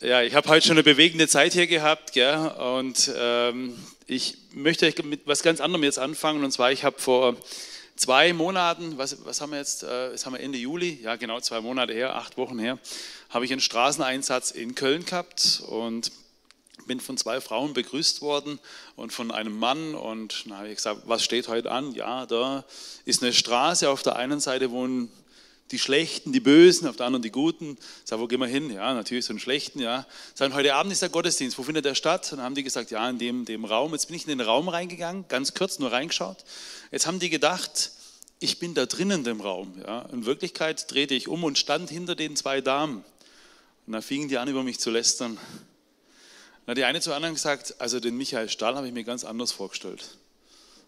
Ja, ich habe heute schon eine bewegende Zeit hier gehabt, gell? und ähm, ich möchte mit was ganz anderem jetzt anfangen. Und zwar, ich habe vor zwei Monaten, was, was haben wir jetzt, äh, das haben wir Ende Juli, ja genau zwei Monate her, acht Wochen her, habe ich einen Straßeneinsatz in Köln gehabt und bin von zwei Frauen begrüßt worden und von einem Mann. Und dann habe ich gesagt, was steht heute an? Ja, da ist eine Straße. Auf der einen Seite wohnen die Schlechten, die Bösen, auf der anderen die Guten. Sag, wo gehen wir hin? Ja, natürlich so einen Schlechten, ja. Sagen, heute Abend ist der Gottesdienst, wo findet der statt? Und dann haben die gesagt, ja, in dem, dem Raum. Jetzt bin ich in den Raum reingegangen, ganz kurz nur reingeschaut. Jetzt haben die gedacht, ich bin da drinnen in dem Raum. Ja. In Wirklichkeit drehte ich um und stand hinter den zwei Damen. Und da fingen die an, über mich zu lästern. Hat die eine zur anderen gesagt, also den Michael Stahl habe ich mir ganz anders vorgestellt.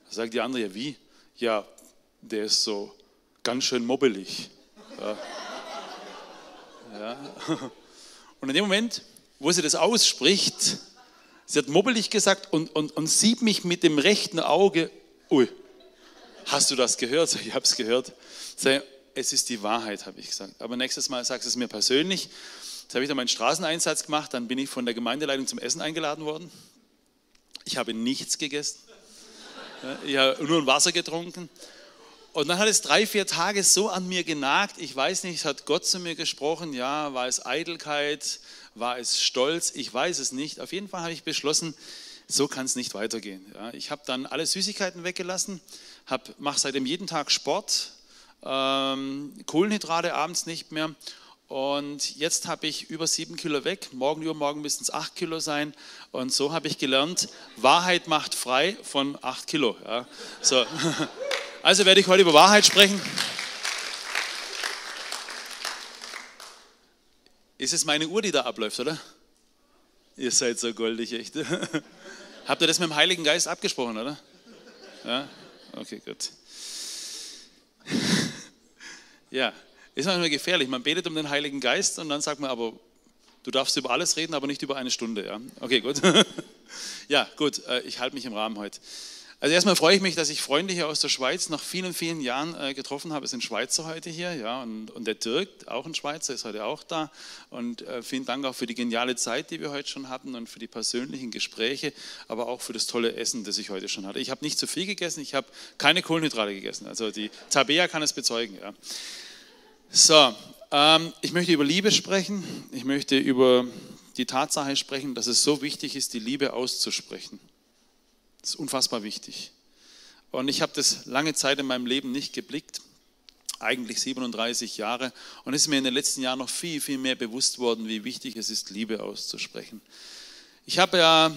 Da sagt die andere, ja wie? Ja, der ist so ganz schön mobbelig. Ja. Und in dem Moment, wo sie das ausspricht, sie hat mobbelig gesagt und, und, und sieht mich mit dem rechten Auge, ui, hast du das gehört? Ich habe es gehört. Es ist die Wahrheit, habe ich gesagt. Aber nächstes Mal sagst du es mir persönlich. Jetzt habe ich dann meinen Straßeneinsatz gemacht, dann bin ich von der Gemeindeleitung zum Essen eingeladen worden. Ich habe nichts gegessen. Ich habe nur Wasser getrunken. Und dann hat es drei, vier Tage so an mir genagt. Ich weiß nicht, hat Gott zu mir gesprochen? Ja, war es Eitelkeit? War es Stolz? Ich weiß es nicht. Auf jeden Fall habe ich beschlossen, so kann es nicht weitergehen. Ja, ich habe dann alle Süßigkeiten weggelassen, mache seitdem jeden Tag Sport, ähm, Kohlenhydrate abends nicht mehr. Und jetzt habe ich über sieben Kilo weg. Morgen, übermorgen müssten es acht Kilo sein. Und so habe ich gelernt, Wahrheit macht frei von acht Kilo. Ja, so. Also werde ich heute über Wahrheit sprechen. Ist es meine Uhr, die da abläuft, oder? Ihr seid so goldig, echt. Habt ihr das mit dem Heiligen Geist abgesprochen, oder? Ja? Okay, gut. Ja, ist manchmal gefährlich. Man betet um den Heiligen Geist und dann sagt man aber, du darfst über alles reden, aber nicht über eine Stunde. Ja? Okay, gut. Ja, gut, äh, ich halte mich im Rahmen heute. Also erstmal freue ich mich, dass ich Freunde hier aus der Schweiz nach vielen, vielen Jahren äh, getroffen habe. Es sind Schweizer heute hier, ja, und, und der Dirk, auch ein Schweizer, ist heute auch da. Und äh, vielen Dank auch für die geniale Zeit, die wir heute schon hatten und für die persönlichen Gespräche, aber auch für das tolle Essen, das ich heute schon hatte. Ich habe nicht zu viel gegessen, ich habe keine Kohlenhydrate gegessen. Also die Tabea kann es bezeugen. Ja. So, ähm, ich möchte über Liebe sprechen. Ich möchte über die Tatsache sprechen, dass es so wichtig ist, die Liebe auszusprechen. Das ist unfassbar wichtig. Und ich habe das lange Zeit in meinem Leben nicht geblickt, eigentlich 37 Jahre. Und es ist mir in den letzten Jahren noch viel, viel mehr bewusst worden, wie wichtig es ist, Liebe auszusprechen. Ich habe ja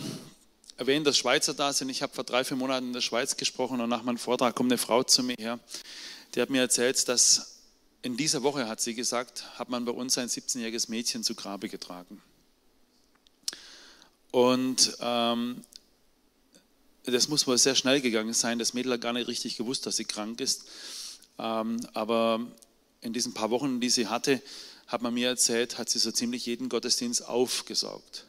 erwähnt, dass Schweizer da sind. Ich habe vor drei, vier Monaten in der Schweiz gesprochen und nach meinem Vortrag kommt eine Frau zu mir her. Die hat mir erzählt, dass in dieser Woche, hat sie gesagt, hat man bei uns ein 17-jähriges Mädchen zu Grabe getragen. Und ähm, das muss wohl sehr schnell gegangen sein. Das Mädel hat gar nicht richtig gewusst, dass sie krank ist. Ähm, aber in diesen paar Wochen, die sie hatte, hat man mir erzählt, hat sie so ziemlich jeden Gottesdienst aufgesaugt.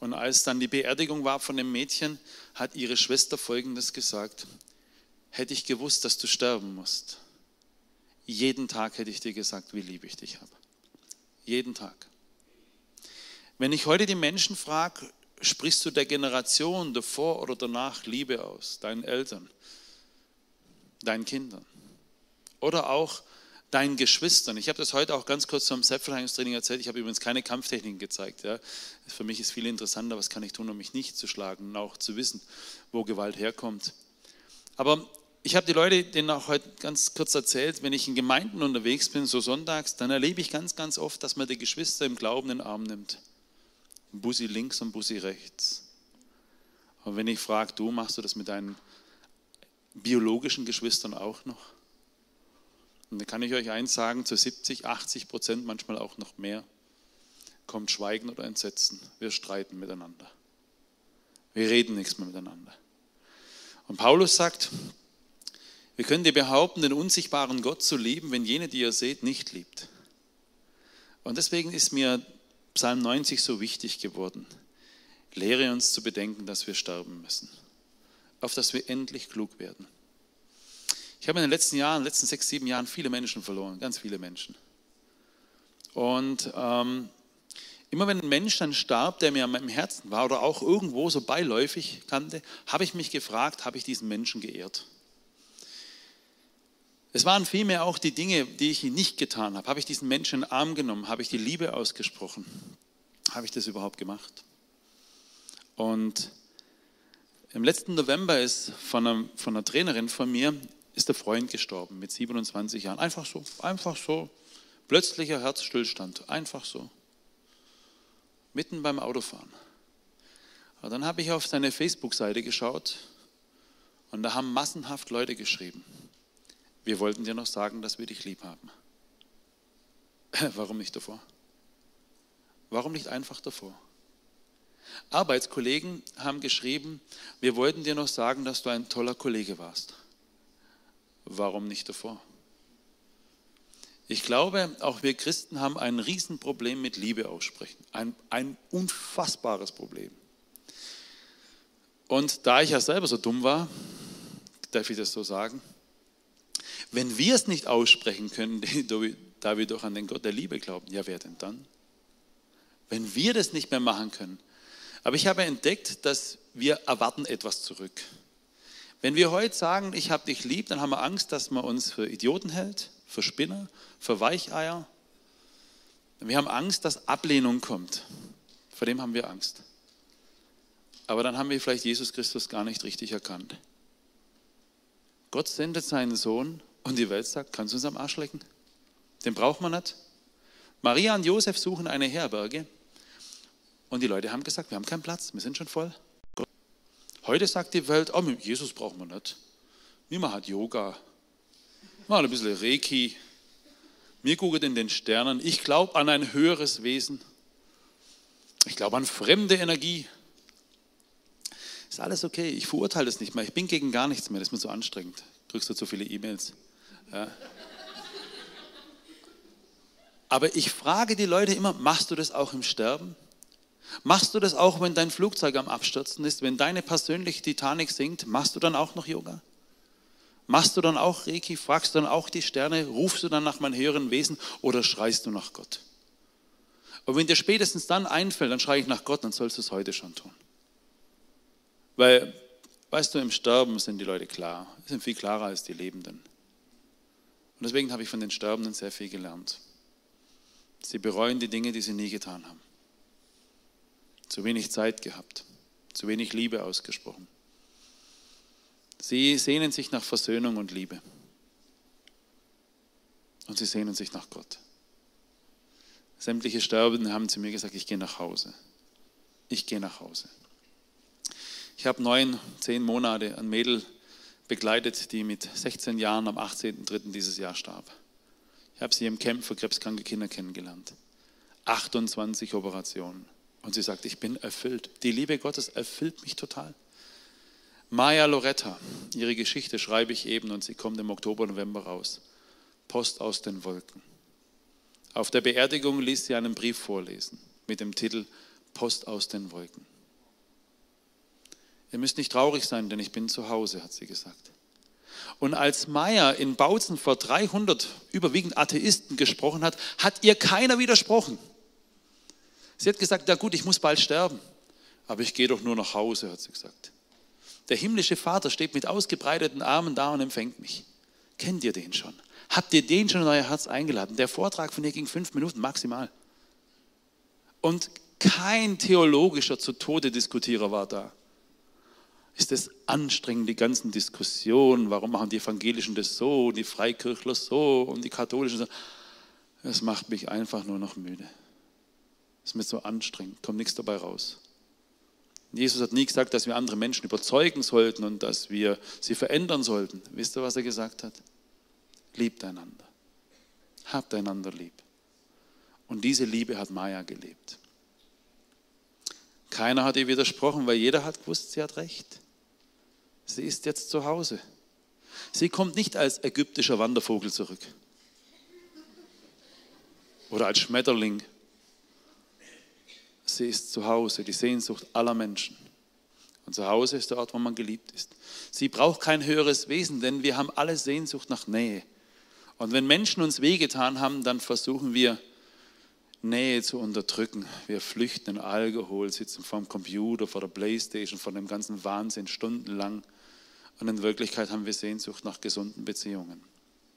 Und als dann die Beerdigung war von dem Mädchen, hat ihre Schwester Folgendes gesagt. Hätte ich gewusst, dass du sterben musst, jeden Tag hätte ich dir gesagt, wie lieb ich dich habe. Jeden Tag. Wenn ich heute die Menschen frage, sprichst du der Generation davor oder danach Liebe aus, deinen Eltern, deinen Kindern oder auch deinen Geschwistern. Ich habe das heute auch ganz kurz zum Selbstverteidigungstraining erzählt. Ich habe übrigens keine Kampftechniken gezeigt. Ja. Für mich ist viel interessanter, was kann ich tun, um mich nicht zu schlagen und auch zu wissen, wo Gewalt herkommt. Aber ich habe die Leute denen auch heute ganz kurz erzählt, wenn ich in Gemeinden unterwegs bin, so sonntags, dann erlebe ich ganz, ganz oft, dass man die Geschwister im Glauben in den Arm nimmt. Bussi links und Bussi rechts. Und wenn ich frage, du, machst du das mit deinen biologischen Geschwistern auch noch? Und da kann ich euch eins sagen, zu 70, 80 Prozent, manchmal auch noch mehr, kommt Schweigen oder Entsetzen. Wir streiten miteinander. Wir reden nichts mehr miteinander. Und Paulus sagt, wir können dir behaupten, den unsichtbaren Gott zu lieben, wenn jene, die ihr seht, nicht liebt. Und deswegen ist mir Psalm 90 so wichtig geworden. Lehre uns zu bedenken, dass wir sterben müssen, auf dass wir endlich klug werden. Ich habe in den letzten Jahren, in den letzten sechs, sieben Jahren viele Menschen verloren, ganz viele Menschen. Und ähm, immer wenn ein Mensch dann starb, der mir an meinem Herzen war oder auch irgendwo so beiläufig kannte, habe ich mich gefragt, habe ich diesen Menschen geehrt? Es waren vielmehr auch die Dinge, die ich nicht getan habe. Habe ich diesen Menschen in den Arm genommen? Habe ich die Liebe ausgesprochen? Habe ich das überhaupt gemacht? Und im letzten November ist von einer, von einer Trainerin von mir ist der Freund gestorben mit 27 Jahren. Einfach so, einfach so. Plötzlicher Herzstillstand, einfach so. Mitten beim Autofahren. Und dann habe ich auf seine Facebook-Seite geschaut und da haben massenhaft Leute geschrieben. Wir wollten dir noch sagen, dass wir dich lieb haben. Warum nicht davor? Warum nicht einfach davor? Arbeitskollegen haben geschrieben, wir wollten dir noch sagen, dass du ein toller Kollege warst. Warum nicht davor? Ich glaube, auch wir Christen haben ein Riesenproblem mit Liebe aussprechen. Ein, ein unfassbares Problem. Und da ich ja selber so dumm war, darf ich das so sagen, wenn wir es nicht aussprechen können, da wir doch an den Gott der Liebe glauben, ja, wer denn dann? Wenn wir das nicht mehr machen können. Aber ich habe entdeckt, dass wir erwarten etwas zurück. Wenn wir heute sagen, ich habe dich lieb, dann haben wir Angst, dass man uns für Idioten hält, für Spinner, für Weicheier. Wir haben Angst, dass Ablehnung kommt. Vor dem haben wir Angst. Aber dann haben wir vielleicht Jesus Christus gar nicht richtig erkannt. Gott sendet seinen Sohn und die Welt sagt, kannst du uns am Arsch lecken? Den braucht man nicht. Maria und Josef suchen eine Herberge und die Leute haben gesagt, wir haben keinen Platz, wir sind schon voll. Heute sagt die Welt, oh, Jesus brauchen wir nicht. Wir machen Yoga, machen ein bisschen Reiki, wir gucken in den Sternen. Ich glaube an ein höheres Wesen. Ich glaube an fremde Energie. Ist alles okay, ich verurteile es nicht mehr. Ich bin gegen gar nichts mehr, das ist mir so anstrengend. Kriegst du zu viele E-Mails. Ja. Aber ich frage die Leute immer, machst du das auch im Sterben? Machst du das auch, wenn dein Flugzeug am Abstürzen ist, wenn deine persönliche Titanic sinkt, machst du dann auch noch Yoga? Machst du dann auch Reiki? Fragst du dann auch die Sterne? Rufst du dann nach meinem höheren Wesen oder schreist du nach Gott? Und wenn dir spätestens dann einfällt, dann schreie ich nach Gott, dann sollst du es heute schon tun. Weil, weißt du, im Sterben sind die Leute klar, sind viel klarer als die Lebenden. Und deswegen habe ich von den Sterbenden sehr viel gelernt. Sie bereuen die Dinge, die sie nie getan haben. Zu wenig Zeit gehabt, zu wenig Liebe ausgesprochen. Sie sehnen sich nach Versöhnung und Liebe. Und sie sehnen sich nach Gott. Sämtliche Sterbenden haben zu mir gesagt, ich gehe nach Hause. Ich gehe nach Hause. Ich habe neun, zehn Monate ein Mädel begleitet, die mit 16 Jahren am 18.03. dieses Jahr starb. Ich habe sie im Camp für krebskranke Kinder kennengelernt. 28 Operationen. Und sie sagt, ich bin erfüllt. Die Liebe Gottes erfüllt mich total. Maya Loretta, ihre Geschichte schreibe ich eben und sie kommt im Oktober, November raus. Post aus den Wolken. Auf der Beerdigung ließ sie einen Brief vorlesen mit dem Titel Post aus den Wolken. Ihr müsst nicht traurig sein, denn ich bin zu Hause, hat sie gesagt. Und als Meyer in Bautzen vor 300 überwiegend Atheisten gesprochen hat, hat ihr keiner widersprochen. Sie hat gesagt, ja gut, ich muss bald sterben, aber ich gehe doch nur nach Hause, hat sie gesagt. Der himmlische Vater steht mit ausgebreiteten Armen da und empfängt mich. Kennt ihr den schon? Habt ihr den schon in euer Herz eingeladen? Der Vortrag von ihr ging fünf Minuten maximal. Und kein theologischer zu Tode Diskutierer war da ist es anstrengend, die ganzen Diskussionen, warum machen die Evangelischen das so, die Freikirchler so und die Katholischen so. Es macht mich einfach nur noch müde. Es ist mir so anstrengend, kommt nichts dabei raus. Jesus hat nie gesagt, dass wir andere Menschen überzeugen sollten und dass wir sie verändern sollten. Wisst ihr, was er gesagt hat? Liebt einander. Habt einander lieb. Und diese Liebe hat Maya gelebt. Keiner hat ihr widersprochen, weil jeder hat gewusst, sie hat recht. Sie ist jetzt zu Hause. Sie kommt nicht als ägyptischer Wandervogel zurück oder als Schmetterling. Sie ist zu Hause, die Sehnsucht aller Menschen. Und zu Hause ist der Ort, wo man geliebt ist. Sie braucht kein höheres Wesen, denn wir haben alle Sehnsucht nach Nähe. Und wenn Menschen uns wehgetan haben, dann versuchen wir, Nähe zu unterdrücken. Wir flüchten in Alkohol, sitzen vor dem Computer, vor der Playstation, vor dem ganzen Wahnsinn stundenlang. Und in Wirklichkeit haben wir Sehnsucht nach gesunden Beziehungen.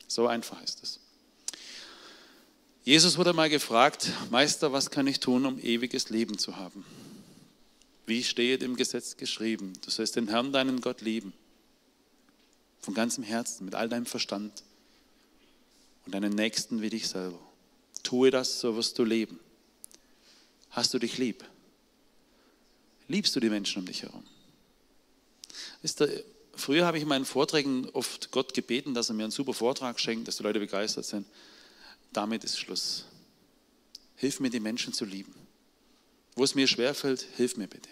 So einfach ist es. Jesus wurde mal gefragt, Meister, was kann ich tun, um ewiges Leben zu haben? Wie steht im Gesetz geschrieben? Du sollst den Herrn, deinen Gott, lieben. Von ganzem Herzen, mit all deinem Verstand. Und deinen Nächsten wie dich selber. Tue das, so wirst du leben. Hast du dich lieb? Liebst du die Menschen um dich herum? Wisst ihr, früher habe ich in meinen Vorträgen oft Gott gebeten, dass er mir einen super Vortrag schenkt, dass die Leute begeistert sind. Damit ist Schluss. Hilf mir, die Menschen zu lieben. Wo es mir schwerfällt, hilf mir bitte.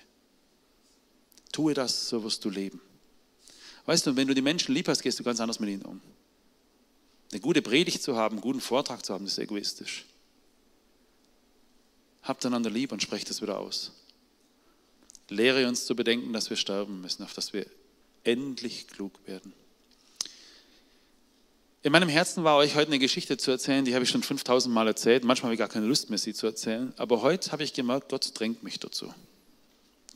Tue das, so wirst du leben. Weißt du, wenn du die Menschen lieb hast, gehst du ganz anders mit ihnen um. Eine gute Predigt zu haben, einen guten Vortrag zu haben, ist egoistisch. Habt einander lieb und sprecht es wieder aus. Lehre uns zu bedenken, dass wir sterben müssen, auf dass wir endlich klug werden. In meinem Herzen war euch heute eine Geschichte zu erzählen, die habe ich schon 5000 Mal erzählt. Manchmal habe ich gar keine Lust mehr, sie zu erzählen. Aber heute habe ich gemerkt, Gott drängt mich dazu.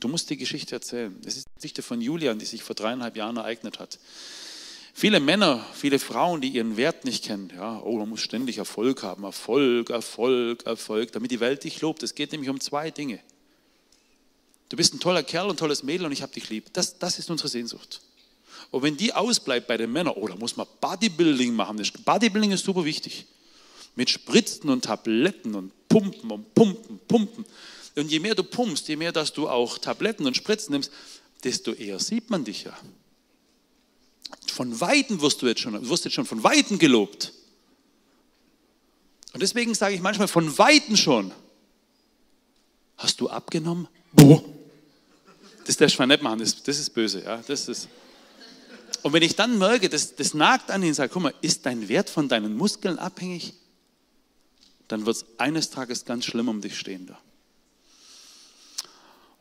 Du musst die Geschichte erzählen. Es ist die Geschichte von Julian, die sich vor dreieinhalb Jahren ereignet hat. Viele Männer, viele Frauen, die ihren Wert nicht kennen. Ja, oh, man muss ständig Erfolg haben. Erfolg, Erfolg, Erfolg, damit die Welt dich lobt. Es geht nämlich um zwei Dinge. Du bist ein toller Kerl, ein tolles Mädel und ich habe dich lieb. Das, das ist unsere Sehnsucht. Und wenn die ausbleibt bei den Männern, oh, da muss man Bodybuilding machen. Bodybuilding ist super wichtig. Mit Spritzen und Tabletten und Pumpen und Pumpen, Pumpen. Und je mehr du pumpst, je mehr, dass du auch Tabletten und Spritzen nimmst, desto eher sieht man dich ja. Von Weitem wirst du jetzt schon, wirst jetzt schon von Weitem gelobt. Und deswegen sage ich manchmal von Weitem schon, hast du abgenommen? Boah. Das darfst du nicht machen, das, das ist böse. Ja? Das ist, und wenn ich dann merke, das, das nagt an ihn und sage, guck mal, ist dein Wert von deinen Muskeln abhängig? Dann wird es eines Tages ganz schlimm um dich stehen da.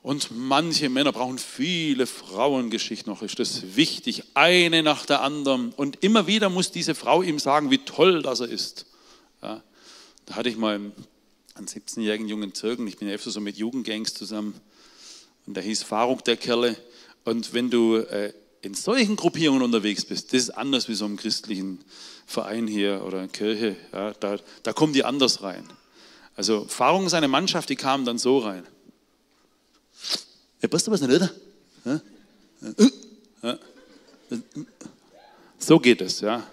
Und manche Männer brauchen viele Frauengeschichten noch. Ist das wichtig? Eine nach der anderen. Und immer wieder muss diese Frau ihm sagen, wie toll das er ist. Ja, da hatte ich mal einen 17-jährigen jungen Türken, ich bin ja öfter so mit Jugendgangs zusammen. Und der hieß Faruk, der Kerle. Und wenn du äh, in solchen Gruppierungen unterwegs bist, das ist anders wie so einem christlichen Verein hier oder Kirche. Ja, da, da kommen die anders rein. Also Fahrung ist eine Mannschaft, die kamen dann so rein. Ja, passt du was nicht, oder? Ja? Ja. So geht es, ja.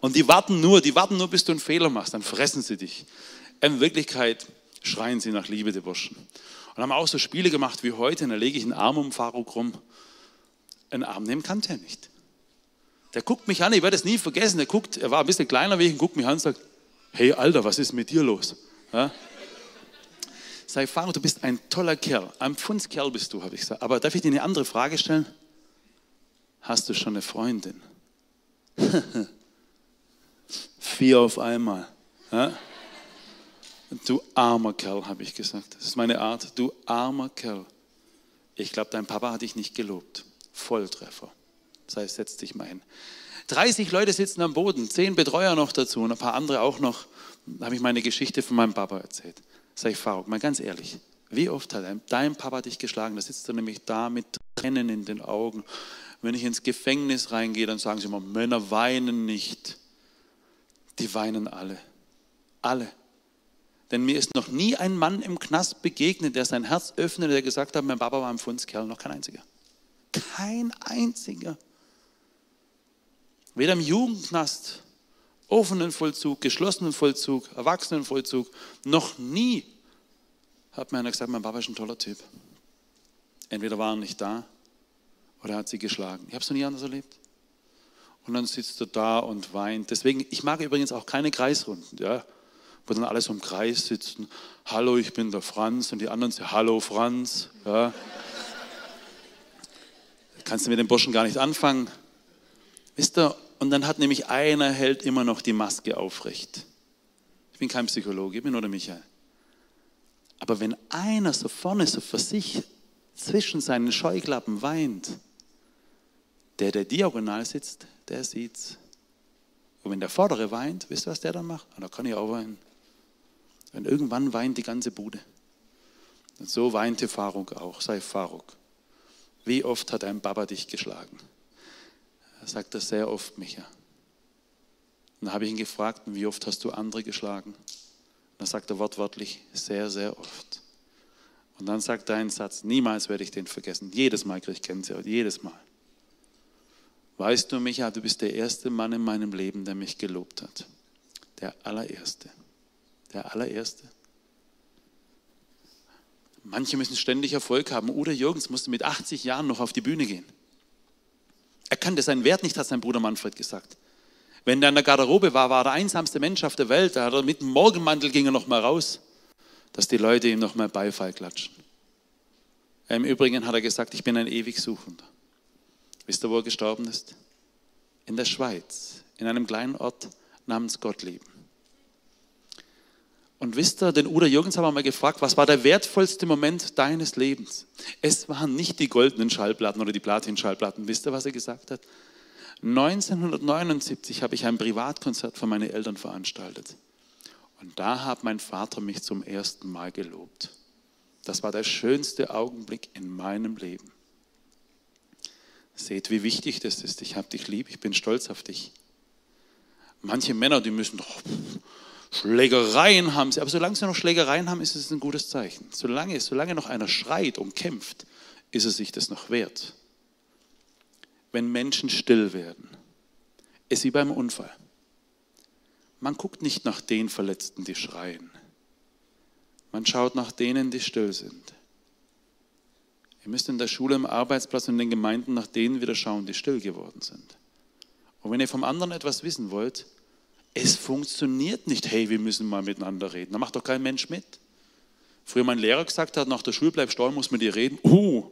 Und die warten nur, die warten nur, bis du einen Fehler machst, dann fressen sie dich. In Wirklichkeit schreien sie nach Liebe, die Burschen. Und haben auch so Spiele gemacht wie heute, da lege ich einen Arm um Faruk rum einen Arm nehmen kann der nicht. Der guckt mich an, ich werde es nie vergessen. Der guckt, er war ein bisschen kleiner wie ich und guckt mich an und sagt: Hey Alter, was ist mit dir los? Ja? Sag, Faro, du bist ein toller Kerl. Ein Pfundskerl bist du, habe ich gesagt. Aber darf ich dir eine andere Frage stellen? Hast du schon eine Freundin? Vier auf einmal. Ja? Du armer Kerl, habe ich gesagt. Das ist meine Art. Du armer Kerl. Ich glaube, dein Papa hat dich nicht gelobt. Volltreffer. Das heißt, setz dich mal hin. 30 Leute sitzen am Boden, 10 Betreuer noch dazu und ein paar andere auch noch. Da habe ich meine Geschichte von meinem Papa erzählt. Sag ich, Faruk, mal ganz ehrlich, wie oft hat dein Papa dich geschlagen? Da sitzt du nämlich da mit Tränen in den Augen. Wenn ich ins Gefängnis reingehe, dann sagen sie immer, Männer weinen nicht. Die weinen alle. Alle. Denn mir ist noch nie ein Mann im Knast begegnet, der sein Herz öffnete, der gesagt hat, mein Papa war ein Fundskerl, noch kein einziger. Kein einziger. Weder im Jugendknast, offenen Vollzug, geschlossenen Vollzug, Erwachsenenvollzug, noch nie hat mir einer gesagt, mein Papa ist ein toller Typ. Entweder war er nicht da oder hat sie geschlagen. Ich habe es noch nie anders erlebt. Und dann sitzt er da und weint. Deswegen, ich mag übrigens auch keine Kreisrunden, ja, wo dann alle so im Kreis sitzen. Hallo, ich bin der Franz und die anderen sagen, hallo Franz. Ja kannst du mit dem Burschen gar nicht anfangen. Wisst ihr, und dann hat nämlich einer hält immer noch die Maske aufrecht. Ich bin kein Psychologe, ich bin nur der Michael. Aber wenn einer so vorne so für sich zwischen seinen Scheuklappen weint, der, der diagonal sitzt, der sieht's. Und wenn der vordere weint, wisst ihr, was der dann macht? Und da kann ich auch weinen. Und irgendwann weint die ganze Bude. Und so weinte Faruk auch, sei Faruk. Wie oft hat ein Baba dich geschlagen? Er sagt das sehr oft, Micha. Und dann habe ich ihn gefragt, wie oft hast du andere geschlagen? Und dann sagt er wortwörtlich, sehr, sehr oft. Und dann sagt er einen Satz, niemals werde ich den vergessen. Jedes Mal kriege ich Gänsehaut, jedes Mal. Weißt du, Micha, du bist der erste Mann in meinem Leben, der mich gelobt hat. Der allererste. Der allererste. Manche müssen ständig Erfolg haben. Udo Jürgens musste mit 80 Jahren noch auf die Bühne gehen. Er kannte seinen Wert nicht, hat sein Bruder Manfred gesagt. Wenn er in der Garderobe war, war er der einsamste Mensch auf der Welt. Da hat mit dem Morgenmantel ging er noch mal raus, dass die Leute ihm noch mal Beifall klatschen. Im Übrigen hat er gesagt, ich bin ein ewig Suchender. Wisst ihr, wo er gestorben ist? In der Schweiz, in einem kleinen Ort namens Gottlieben. Und wisst ihr, den Udo Jürgens haben wir mal gefragt, was war der wertvollste Moment deines Lebens? Es waren nicht die goldenen Schallplatten oder die Platin-Schallplatten. Wisst ihr, was er gesagt hat? 1979 habe ich ein Privatkonzert für meine Eltern veranstaltet. Und da hat mein Vater mich zum ersten Mal gelobt. Das war der schönste Augenblick in meinem Leben. Seht, wie wichtig das ist. Ich habe dich lieb, ich bin stolz auf dich. Manche Männer, die müssen doch Schlägereien haben sie, aber solange sie noch Schlägereien haben, ist es ein gutes Zeichen. Solange, solange noch einer schreit und kämpft, ist es sich das noch wert. Wenn Menschen still werden, ist wie beim Unfall. Man guckt nicht nach den Verletzten, die schreien. Man schaut nach denen, die still sind. Ihr müsst in der Schule, im Arbeitsplatz und in den Gemeinden nach denen wieder schauen, die still geworden sind. Und wenn ihr vom anderen etwas wissen wollt, es funktioniert nicht, hey, wir müssen mal miteinander reden. Da macht doch kein Mensch mit. Früher mein Lehrer gesagt hat, nach der Schule bleib stehen, muss mit dir reden. Uh.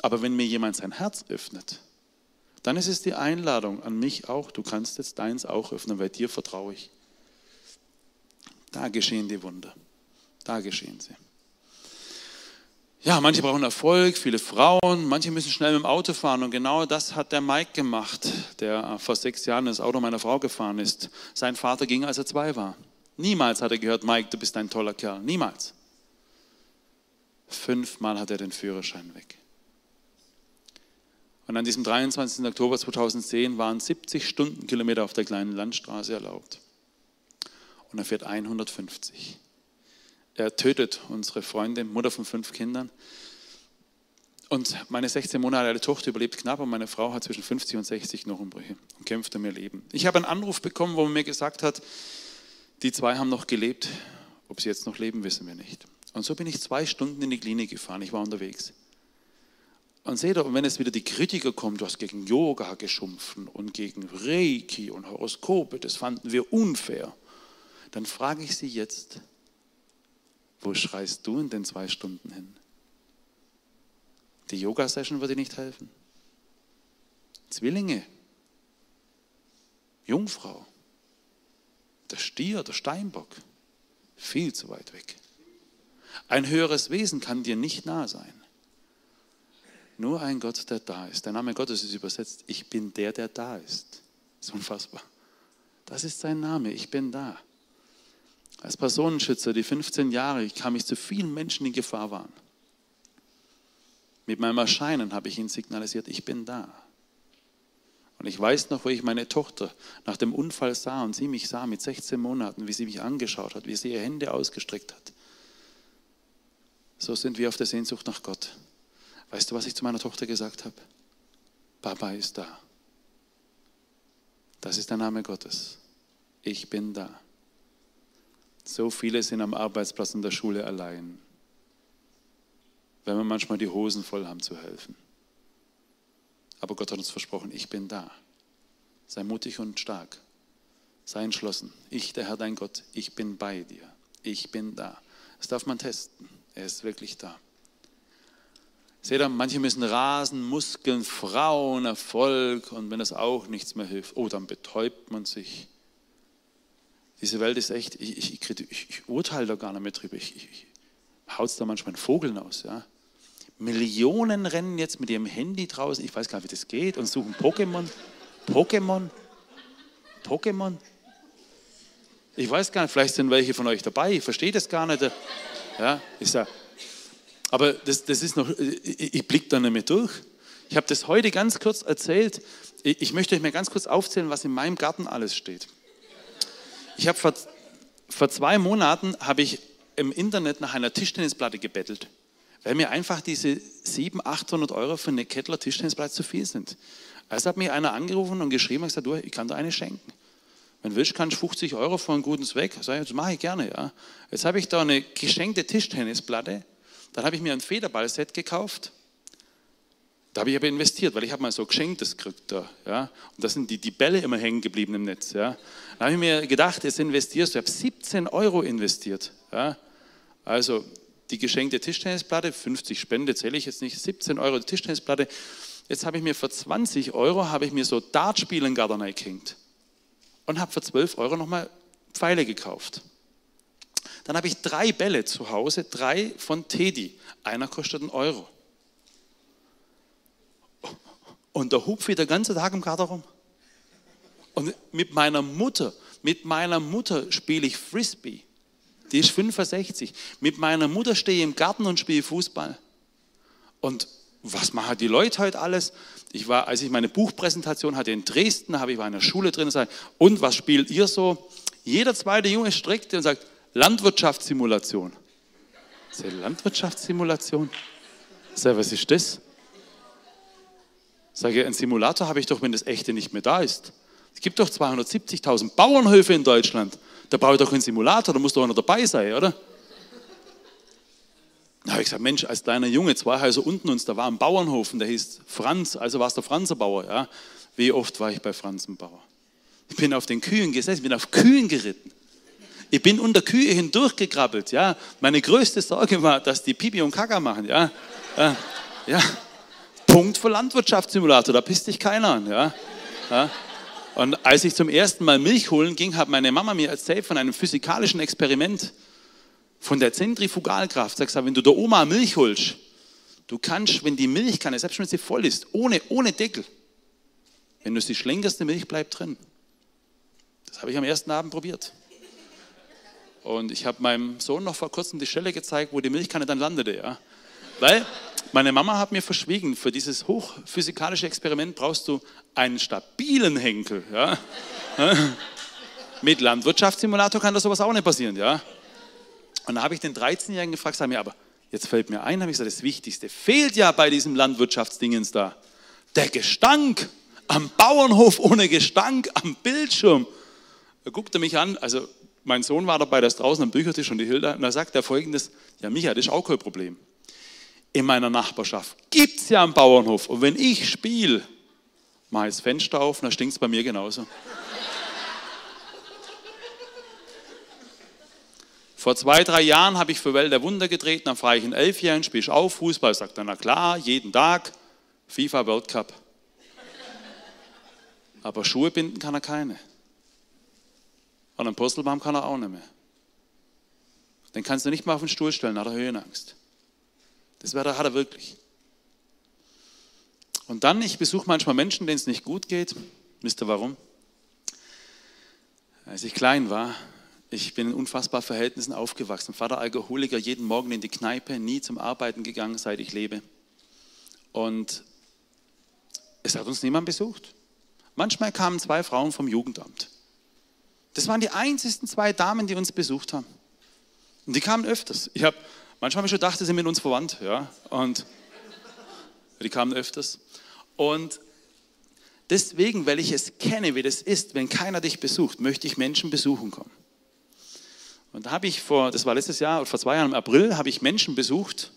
Aber wenn mir jemand sein Herz öffnet, dann ist es die Einladung an mich auch. Du kannst jetzt deins auch öffnen, weil dir vertraue ich. Da geschehen die Wunder. Da geschehen sie. Ja, manche brauchen Erfolg, viele Frauen, manche müssen schnell mit dem Auto fahren und genau das hat der Mike gemacht, der vor sechs Jahren das Auto meiner Frau gefahren ist. Sein Vater ging, als er zwei war. Niemals hat er gehört, Mike, du bist ein toller Kerl. Niemals. Fünfmal hat er den Führerschein weg. Und an diesem 23. Oktober 2010 waren 70 Stundenkilometer auf der kleinen Landstraße erlaubt. Und er fährt 150. Er tötet unsere Freundin, Mutter von fünf Kindern. Und meine 16 Monate alte Tochter überlebt knapp und meine Frau hat zwischen 50 und 60 Knochenbrüche und kämpft um ihr Leben. Ich habe einen Anruf bekommen, wo man mir gesagt hat, die zwei haben noch gelebt. Ob sie jetzt noch leben, wissen wir nicht. Und so bin ich zwei Stunden in die Klinik gefahren. Ich war unterwegs. Und seht ihr, wenn es wieder die Kritiker kommen, du hast gegen Yoga geschumpfen und gegen Reiki und Horoskope, das fanden wir unfair, dann frage ich Sie jetzt, wo schreist du in den zwei Stunden hin? Die Yoga-Session würde nicht helfen. Zwillinge, Jungfrau, der Stier, der Steinbock, viel zu weit weg. Ein höheres Wesen kann dir nicht nah sein. Nur ein Gott, der da ist. Der Name Gottes ist übersetzt, ich bin der, der da ist. Das ist unfassbar. Das ist sein Name, ich bin da. Als Personenschützer, die 15 Jahre, kam ich zu vielen Menschen, die in Gefahr waren. Mit meinem Erscheinen habe ich ihnen signalisiert, ich bin da. Und ich weiß noch, wo ich meine Tochter nach dem Unfall sah und sie mich sah mit 16 Monaten, wie sie mich angeschaut hat, wie sie ihre Hände ausgestreckt hat. So sind wir auf der Sehnsucht nach Gott. Weißt du, was ich zu meiner Tochter gesagt habe? Papa ist da. Das ist der Name Gottes. Ich bin da. So viele sind am Arbeitsplatz in der Schule allein, wenn wir manchmal die Hosen voll haben zu helfen. Aber Gott hat uns versprochen, ich bin da. Sei mutig und stark. Sei entschlossen. Ich, der Herr dein Gott, ich bin bei dir. Ich bin da. Das darf man testen. Er ist wirklich da. Seht ihr, manche müssen rasen, Muskeln, Frauen, Erfolg und wenn das auch nichts mehr hilft, oh, dann betäubt man sich. Diese Welt ist echt, ich, ich, ich, ich urteile da gar nicht mehr drüber. Ich, ich, haut da manchmal einen Vogel aus. Ja. Millionen rennen jetzt mit ihrem Handy draußen, ich weiß gar nicht, wie das geht, und suchen Pokémon. Pokémon? Pokémon? Ich weiß gar nicht, vielleicht sind welche von euch dabei, ich verstehe das gar nicht. Ja, ich sag, aber das, das ist noch, ich, ich blicke da nicht mehr durch. Ich habe das heute ganz kurz erzählt. Ich, ich möchte euch mal ganz kurz aufzählen, was in meinem Garten alles steht. Ich habe vor, vor zwei Monaten habe ich im Internet nach einer Tischtennisplatte gebettelt, weil mir einfach diese 700, 800 Euro für eine Kettler Tischtennisplatte zu viel sind. Also hat mich einer angerufen und geschrieben und gesagt, du, ich kann dir eine schenken. Wenn du willst, kannst du 50 Euro für einen guten Zweck. Sag ich, das mache ich gerne, ja. Jetzt habe ich da eine geschenkte Tischtennisplatte. Dann habe ich mir ein Federballset gekauft. Da habe ich aber investiert, weil ich habe mal so geschenktes gekriegt da, ja. Und da sind die, die Bälle immer hängen geblieben im Netz, ja. Dann habe ich mir gedacht, jetzt investierst du. Ich habe 17 Euro investiert, ja. Also die geschenkte Tischtennisplatte, 50 Spende zähle ich jetzt nicht, 17 Euro die Tischtennisplatte. Jetzt habe ich mir für 20 Euro habe ich mir so Dartspielen Gardner gehängt und habe für 12 Euro nochmal Pfeile gekauft. Dann habe ich drei Bälle zu Hause, drei von Teddy. Einer kostet einen Euro. Und da hupfe ich den ganzen Tag im Garten rum. Und mit meiner Mutter, mit meiner Mutter spiele ich Frisbee. Die ist 65. Mit meiner Mutter stehe ich im Garten und spiele Fußball. Und was machen die Leute heute alles? Ich war, als ich meine Buchpräsentation hatte in Dresden, habe ich bei einer Schule drin gesagt, und was spielt ihr so? Jeder zweite Junge streckte und sagt, Landwirtschaftssimulation. Landwirtschaftssimulation? Sag, was ist das? Sage, ein Simulator habe ich doch, wenn das echte nicht mehr da ist. Es gibt doch 270.000 Bauernhöfe in Deutschland. Da brauche ich doch einen Simulator, da muss doch einer dabei sein, oder? Da habe ich gesagt, Mensch, als kleiner Junge, zwei Häuser unten uns, da war ein Bauernhof und der hieß Franz, also war es der Franzenbauer. Ja? Wie oft war ich bei Franzenbauer? Ich bin auf den Kühen gesessen, bin auf Kühen geritten. Ich bin unter Kühe hindurchgekrabbelt. Ja? Meine größte Sorge war, dass die Pipi und Kaka machen. Ja? ja. Punkt für Landwirtschaftssimulator, da pisst dich keiner an. Ja? ja. Und als ich zum ersten Mal Milch holen ging, hat meine Mama mir erzählt von einem physikalischen Experiment von der Zentrifugalkraft. Sagst du, wenn du der Oma Milch holst, du kannst, wenn die Milchkanne, selbst wenn sie voll ist, ohne, ohne Deckel, wenn du sie schlenkerst, die Milch bleibt drin. Das habe ich am ersten Abend probiert. Und ich habe meinem Sohn noch vor kurzem die Stelle gezeigt, wo die Milchkanne dann landete. Ja? Weil meine Mama hat mir verschwiegen, für dieses hochphysikalische Experiment brauchst du einen stabilen Henkel. Ja? Mit Landwirtschaftssimulator kann das sowas auch nicht passieren. Ja? Und da habe ich den 13-Jährigen gefragt, sag mir, aber jetzt fällt mir ein, habe ich gesagt, das Wichtigste fehlt ja bei diesem Landwirtschaftsdingens da. Der Gestank am Bauernhof ohne Gestank am Bildschirm. Er guckte mich an, also mein Sohn war dabei, der ist draußen am Büchertisch und die Hilda, und da sagt er folgendes, ja Micha, das ist auch kein Problem. In meiner Nachbarschaft gibt es ja einen Bauernhof und wenn ich spiele, mache ich das Fenster auf, dann stinkt es bei mir genauso. Vor zwei, drei Jahren habe ich für Welt der Wunder getreten, dann frage ich einen Elfjährigen, spielst du auch Fußball? Sagt er, na klar, jeden Tag, FIFA World Cup. Aber Schuhe binden kann er keine. Und einen Purzelbaum kann er auch nicht mehr. Den kannst du nicht mal auf den Stuhl stellen, hat er Höhenangst. Das hat er wirklich. Und dann, ich besuche manchmal Menschen, denen es nicht gut geht. Wisst ihr warum? Als ich klein war, ich bin in unfassbar Verhältnissen aufgewachsen. Vater Alkoholiker, jeden Morgen in die Kneipe, nie zum Arbeiten gegangen, seit ich lebe. Und es hat uns niemand besucht. Manchmal kamen zwei Frauen vom Jugendamt. Das waren die einzigen zwei Damen, die uns besucht haben. Und die kamen öfters. Ich habe manchmal habe ich schon gedacht, sie sind mit uns verwandt, ja. Und die kamen öfters. Und deswegen, weil ich es kenne, wie das ist, wenn keiner dich besucht, möchte ich Menschen besuchen kommen. Und da habe ich vor, das war letztes Jahr, vor zwei Jahren im April, habe ich Menschen besucht.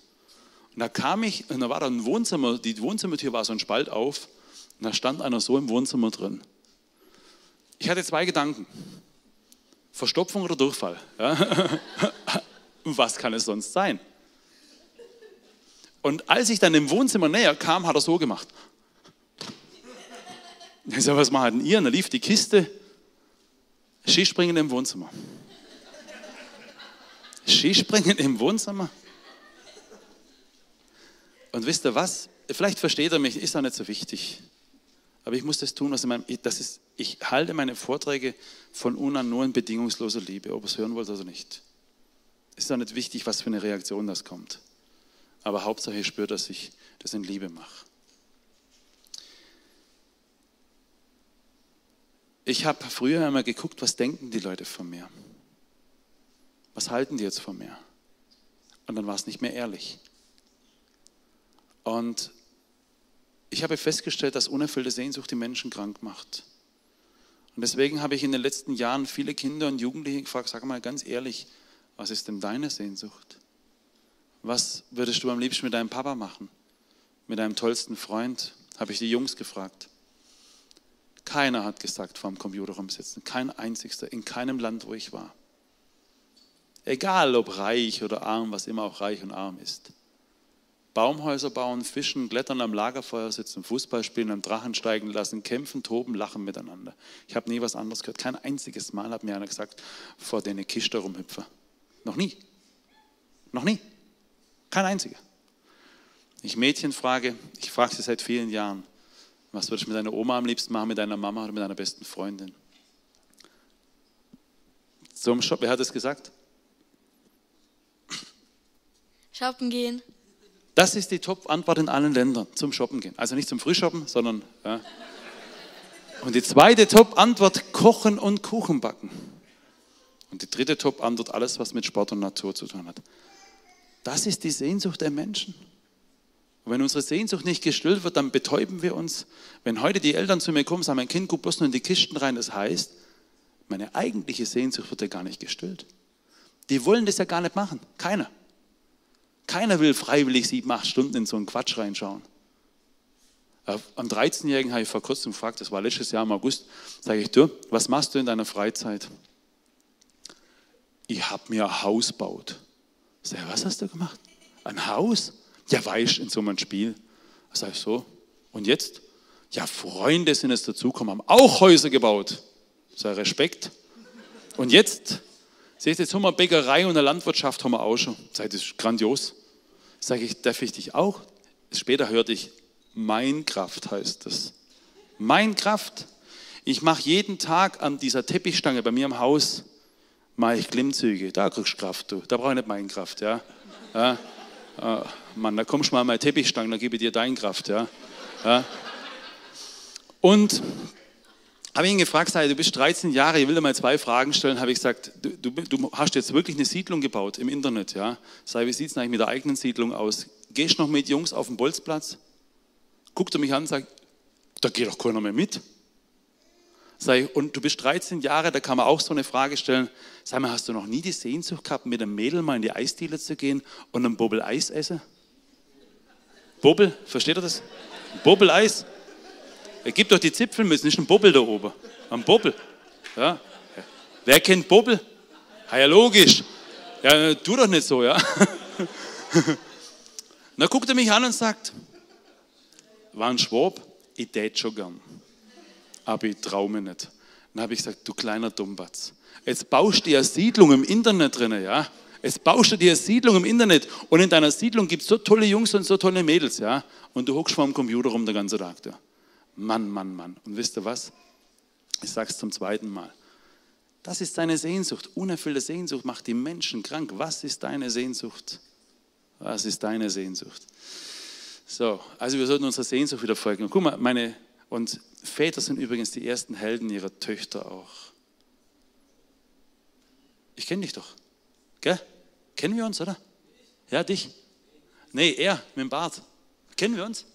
Und da kam ich, und da war da ein Wohnzimmer, die Wohnzimmertür war so ein Spalt auf. Und da stand einer so im Wohnzimmer drin. Ich hatte zwei Gedanken. Verstopfung oder Durchfall? Ja? Was kann es sonst sein? Und als ich dann im Wohnzimmer näher kam, hat er so gemacht. Ich sage, was machen ihr? Und da lief die Kiste Skispringen im Wohnzimmer. Skispringen im Wohnzimmer? Und wisst ihr was? Vielleicht versteht er mich, ist auch nicht so wichtig. Aber ich muss das tun, was in meinem, das ist, ich halte meine Vorträge von unan nur in bedingungsloser Liebe, ob ihr es hören wollt oder nicht. Ist doch nicht wichtig, was für eine Reaktion das kommt. Aber Hauptsache, ich spüre, dass ich das in Liebe mache. Ich habe früher einmal geguckt, was denken die Leute von mir? Was halten die jetzt von mir? Und dann war es nicht mehr ehrlich. Und ich habe festgestellt, dass unerfüllte Sehnsucht die Menschen krank macht. Und deswegen habe ich in den letzten Jahren viele Kinder und Jugendliche gefragt, sag mal ganz ehrlich, was ist denn deine Sehnsucht? Was würdest du am liebsten mit deinem Papa machen? Mit deinem tollsten Freund? Habe ich die Jungs gefragt. Keiner hat gesagt, vor dem Computer rumsitzen. Kein einzigster, in keinem Land, wo ich war. Egal ob reich oder arm, was immer auch reich und arm ist. Baumhäuser bauen, fischen, klettern am Lagerfeuer sitzen, Fußball spielen, am Drachen steigen lassen, kämpfen, toben, lachen miteinander. Ich habe nie was anderes gehört. Kein einziges Mal hat mir einer gesagt, vor denen Kiste rumhüpfe. Noch nie. Noch nie. Kein einziger. Ich Mädchen frage, ich frage sie seit vielen Jahren, was würdest du mit deiner Oma am liebsten machen, mit deiner Mama oder mit deiner besten Freundin? Zum Shop, wer hat es gesagt? Shoppen gehen. Das ist die Top-Antwort in allen Ländern, zum Shoppen gehen. Also nicht zum Frühshoppen, sondern. Ja. Und die zweite Top-Antwort, Kochen und Kuchen backen. Und die dritte Top-Antwort, alles, was mit Sport und Natur zu tun hat. Das ist die Sehnsucht der Menschen. Und wenn unsere Sehnsucht nicht gestillt wird, dann betäuben wir uns. Wenn heute die Eltern zu mir kommen, sagen, mein Kind, guck bloß nur in die Kisten rein, das heißt, meine eigentliche Sehnsucht wird ja gar nicht gestillt. Die wollen das ja gar nicht machen. Keiner. Keiner will freiwillig sieben, acht Stunden in so einen Quatsch reinschauen. Äh, am 13-Jährigen habe ich vor kurzem gefragt, das war letztes Jahr im August, sage ich, du, was machst du in deiner Freizeit? Ich habe mir ein Haus gebaut. Sag ich, was hast du gemacht? Ein Haus? Ja, weißt in so einem Spiel. Sag ich so. Und jetzt? Ja, Freunde sind es dazugekommen, haben auch Häuser gebaut. Sei Respekt. Und jetzt Siehst du, jetzt haben wir Bäckerei und eine Landwirtschaft haben wir auch schon. Sag, das ist grandios. Sage ich, darf ich dich auch? Später hörte ich, mein Kraft heißt das. Mein Kraft. Ich mache jeden Tag an dieser Teppichstange bei mir im Haus, mache ich Klimmzüge. Da kriegst du Kraft, du. Da brauche ich nicht meine Kraft, ja. ja. Äh, Mann, da kommst du mal an meine Teppichstange, da gebe ich dir deine Kraft, ja. ja. Und habe ihn gefragt, sei, du bist 13 Jahre, ich will dir mal zwei Fragen stellen. Habe ich gesagt, du, du, du, hast jetzt wirklich eine Siedlung gebaut im Internet, ja? Sei, wie sieht es eigentlich mit der eigenen Siedlung aus? Gehst noch mit Jungs auf den Bolzplatz? Guckt er mich an und sagt, da geht doch keiner mehr mit. Sei, und du bist 13 Jahre, da kann man auch so eine Frage stellen. Sag mal, hast du noch nie die Sehnsucht gehabt, mit einem Mädel mal in die Eisdiele zu gehen und ein Bobbel Eis essen? Bobbel, versteht ihr das? Bobbel Eis. Er gibt doch die Zipfelmützen, nicht ein Bobbel da oben. Ein Bobbel. Ja. Wer kennt Bobbel? Ja, logisch. Ja, tu doch nicht so, ja. dann guckt er mich an und sagt, war ein Schwab, ich tät schon gern. Aber ich traue mir nicht. Dann habe ich gesagt, du kleiner Dummbatz, jetzt baust du ja Siedlung im Internet drin, ja. Jetzt baust du dir eine Siedlung im Internet und in deiner Siedlung gibt es so tolle Jungs und so tolle Mädels, ja. Und du hockst vor dem Computer rum den ganzen Tag, ja. Mann, Mann, Mann. Und wisst ihr was? Ich sage es zum zweiten Mal. Das ist deine Sehnsucht. Unerfüllte Sehnsucht macht die Menschen krank. Was ist deine Sehnsucht? Was ist deine Sehnsucht? So, also wir sollten unserer Sehnsucht wieder folgen. Guck mal, meine, und Väter sind übrigens die ersten Helden ihrer Töchter auch. Ich kenne dich doch. Gell? Kennen wir uns, oder? Ja, dich? Nee, er mit dem Bart. Kennen wir uns?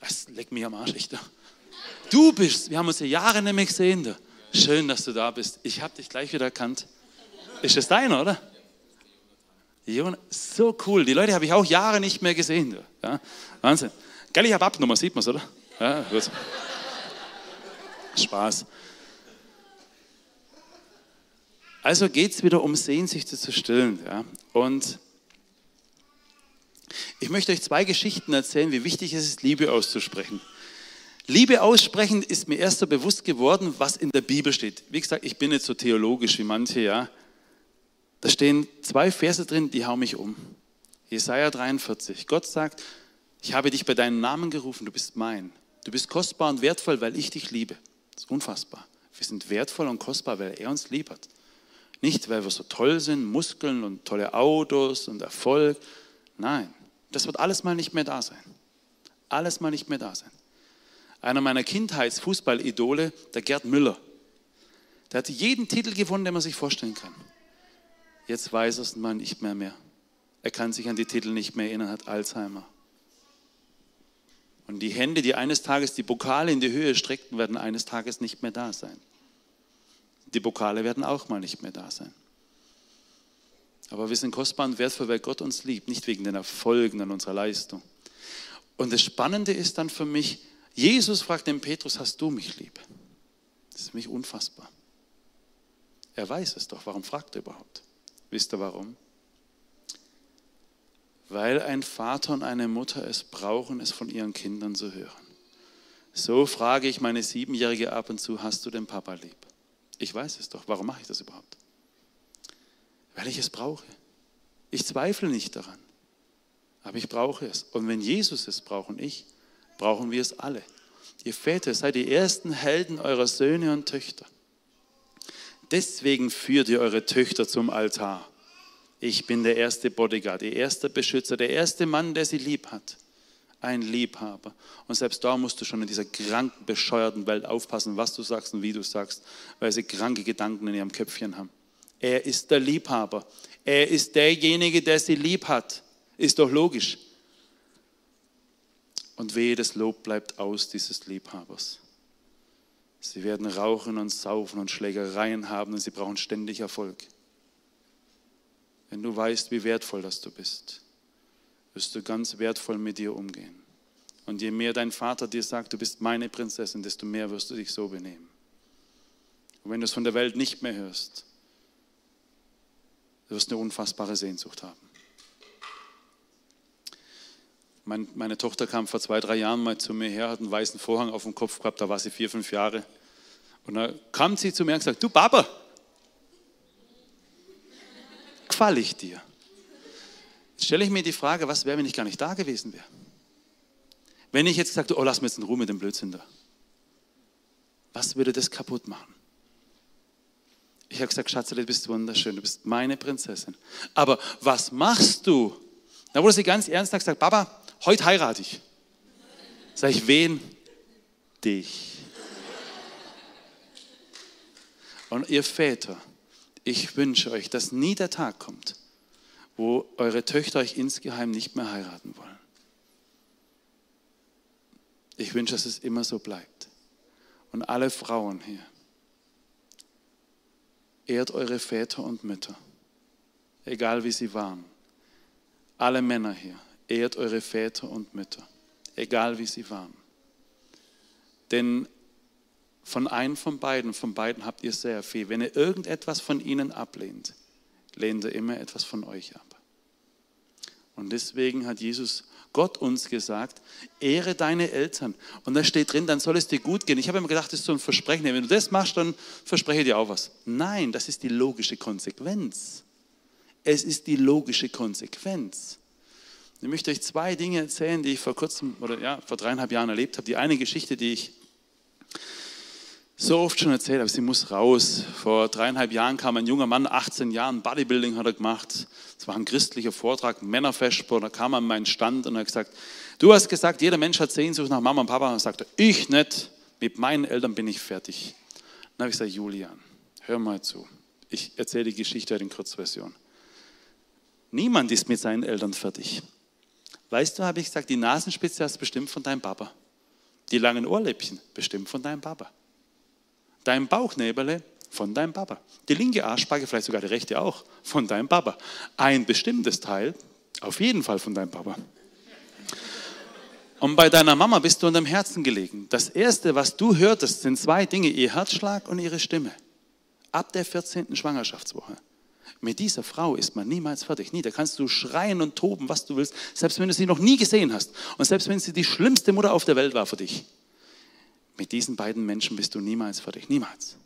Das leckt mich am Arsch, echt. Du bist, wir haben uns ja Jahre nicht gesehen. Schön, dass du da bist. Ich habe dich gleich wieder erkannt. Ist das deiner, oder? So cool. Die Leute habe ich auch Jahre nicht mehr gesehen. Ja, Wahnsinn. Geil, ich habe Abnummer, sieht man es, oder? Ja, gut. Spaß. Also geht es wieder um Sehnsüchte zu stillen. Ja? Und ich möchte euch zwei Geschichten erzählen, wie wichtig es ist, Liebe auszusprechen. Liebe aussprechen ist mir erst so bewusst geworden, was in der Bibel steht. Wie gesagt, ich bin nicht so theologisch wie manche, ja. Da stehen zwei Verse drin, die hauen mich um. Jesaja 43. Gott sagt, ich habe dich bei deinem Namen gerufen, du bist mein. Du bist kostbar und wertvoll, weil ich dich liebe. Das ist unfassbar. Wir sind wertvoll und kostbar, weil er uns lieb hat. Nicht, weil wir so toll sind, Muskeln und tolle Autos und Erfolg. Nein, das wird alles mal nicht mehr da sein. Alles mal nicht mehr da sein. Einer meiner Kindheitsfußballidole, der Gerd Müller, der hat jeden Titel gewonnen, den man sich vorstellen kann. Jetzt weiß es mal nicht mehr mehr. Er kann sich an die Titel nicht mehr erinnern, hat Alzheimer. Und die Hände, die eines Tages die Pokale in die Höhe streckten, werden eines Tages nicht mehr da sein. Die Pokale werden auch mal nicht mehr da sein. Aber wir sind kostbar und wertvoll, weil Gott uns liebt, nicht wegen den Erfolgen an unserer Leistung. Und das Spannende ist dann für mich, Jesus fragt den Petrus, hast du mich lieb? Das ist für mich unfassbar. Er weiß es doch, warum fragt er überhaupt? Wisst ihr warum? Weil ein Vater und eine Mutter es brauchen, es von ihren Kindern zu hören. So frage ich meine Siebenjährige ab und zu, hast du den Papa lieb? Ich weiß es doch, warum mache ich das überhaupt? Weil ich es brauche. Ich zweifle nicht daran, aber ich brauche es. Und wenn Jesus es braucht und ich, brauchen wir es alle. Ihr Väter seid die ersten Helden eurer Söhne und Töchter. Deswegen führt ihr eure Töchter zum Altar. Ich bin der erste Bodyguard, der erste Beschützer, der erste Mann, der sie lieb hat. Ein Liebhaber. Und selbst da musst du schon in dieser kranken, bescheuerten Welt aufpassen, was du sagst und wie du sagst, weil sie kranke Gedanken in ihrem Köpfchen haben. Er ist der Liebhaber. Er ist derjenige, der sie lieb hat. Ist doch logisch. Und wehe, das Lob bleibt aus dieses Liebhabers. Sie werden rauchen und saufen und Schlägereien haben und sie brauchen ständig Erfolg. Wenn du weißt, wie wertvoll das du bist, wirst du ganz wertvoll mit dir umgehen. Und je mehr dein Vater dir sagt, du bist meine Prinzessin, desto mehr wirst du dich so benehmen. Und wenn du es von der Welt nicht mehr hörst, wirst du eine unfassbare Sehnsucht haben. Mein, meine Tochter kam vor zwei, drei Jahren mal zu mir her, hat einen weißen Vorhang auf dem Kopf gehabt, da war sie vier, fünf Jahre. Und dann kam sie zu mir und gesagt, du Papa, gefall ich dir? Jetzt stelle ich mir die Frage, was wäre, wenn ich gar nicht da gewesen wäre? Wenn ich jetzt gesagt oh, lass mir jetzt in Ruhe mit dem Blödsinn da. Was würde das kaputt machen? Ich habe gesagt, Schatz, du bist wunderschön, du bist meine Prinzessin. Aber was machst du? Da wurde sie ganz ernst und gesagt, Papa, heute heirate ich. Sag ich, wen? Dich. Und ihr Väter, ich wünsche euch, dass nie der Tag kommt, wo eure Töchter euch insgeheim nicht mehr heiraten wollen. Ich wünsche, dass es immer so bleibt. Und alle Frauen hier, ehrt eure Väter und Mütter, egal wie sie waren. Alle Männer hier, ehrt eure Väter und Mütter, egal wie sie waren. Denn von einem von beiden, von beiden habt ihr sehr viel. Wenn ihr irgendetwas von ihnen ablehnt, lehnt er immer etwas von euch ab. Und deswegen hat Jesus Gott uns gesagt, ehre deine Eltern. Und da steht drin, dann soll es dir gut gehen. Ich habe immer gedacht, das ist so ein Versprechen. Wenn du das machst, dann verspreche ich dir auch was. Nein, das ist die logische Konsequenz. Es ist die logische Konsequenz. Ich möchte euch zwei Dinge erzählen, die ich vor kurzem oder ja, vor dreieinhalb Jahren erlebt habe. Die eine Geschichte, die ich so oft schon erzählt habe, sie muss raus. Vor dreieinhalb Jahren kam ein junger Mann, 18 Jahren, Bodybuilding hat er gemacht. Es war ein christlicher Vortrag, Männerfestsport. Da kam er an meinen Stand und hat gesagt, du hast gesagt, jeder Mensch hat Sehnsucht nach Mama und Papa. Und er sagte, ich nicht, mit meinen Eltern bin ich fertig. Dann habe ich gesagt, Julian, hör mal zu. Ich erzähle die Geschichte in Kurzversion. Niemand ist mit seinen Eltern fertig. Weißt du, habe ich gesagt, die Nasenspitze hast bestimmt von deinem Papa. Die langen Ohrläppchen bestimmt von deinem Papa dein Bauchnäbele von deinem Papa. Die linke Arschbacke, vielleicht sogar die rechte auch, von deinem Papa. Ein bestimmtes Teil, auf jeden Fall von deinem Papa. Und bei deiner Mama bist du deinem Herzen gelegen. Das Erste, was du hörtest, sind zwei Dinge, ihr Herzschlag und ihre Stimme. Ab der 14. Schwangerschaftswoche. Mit dieser Frau ist man niemals fertig. Nie. Da kannst du schreien und toben, was du willst, selbst wenn du sie noch nie gesehen hast. Und selbst wenn sie die schlimmste Mutter auf der Welt war für dich. Mit diesen beiden Menschen bist du niemals fertig, niemals.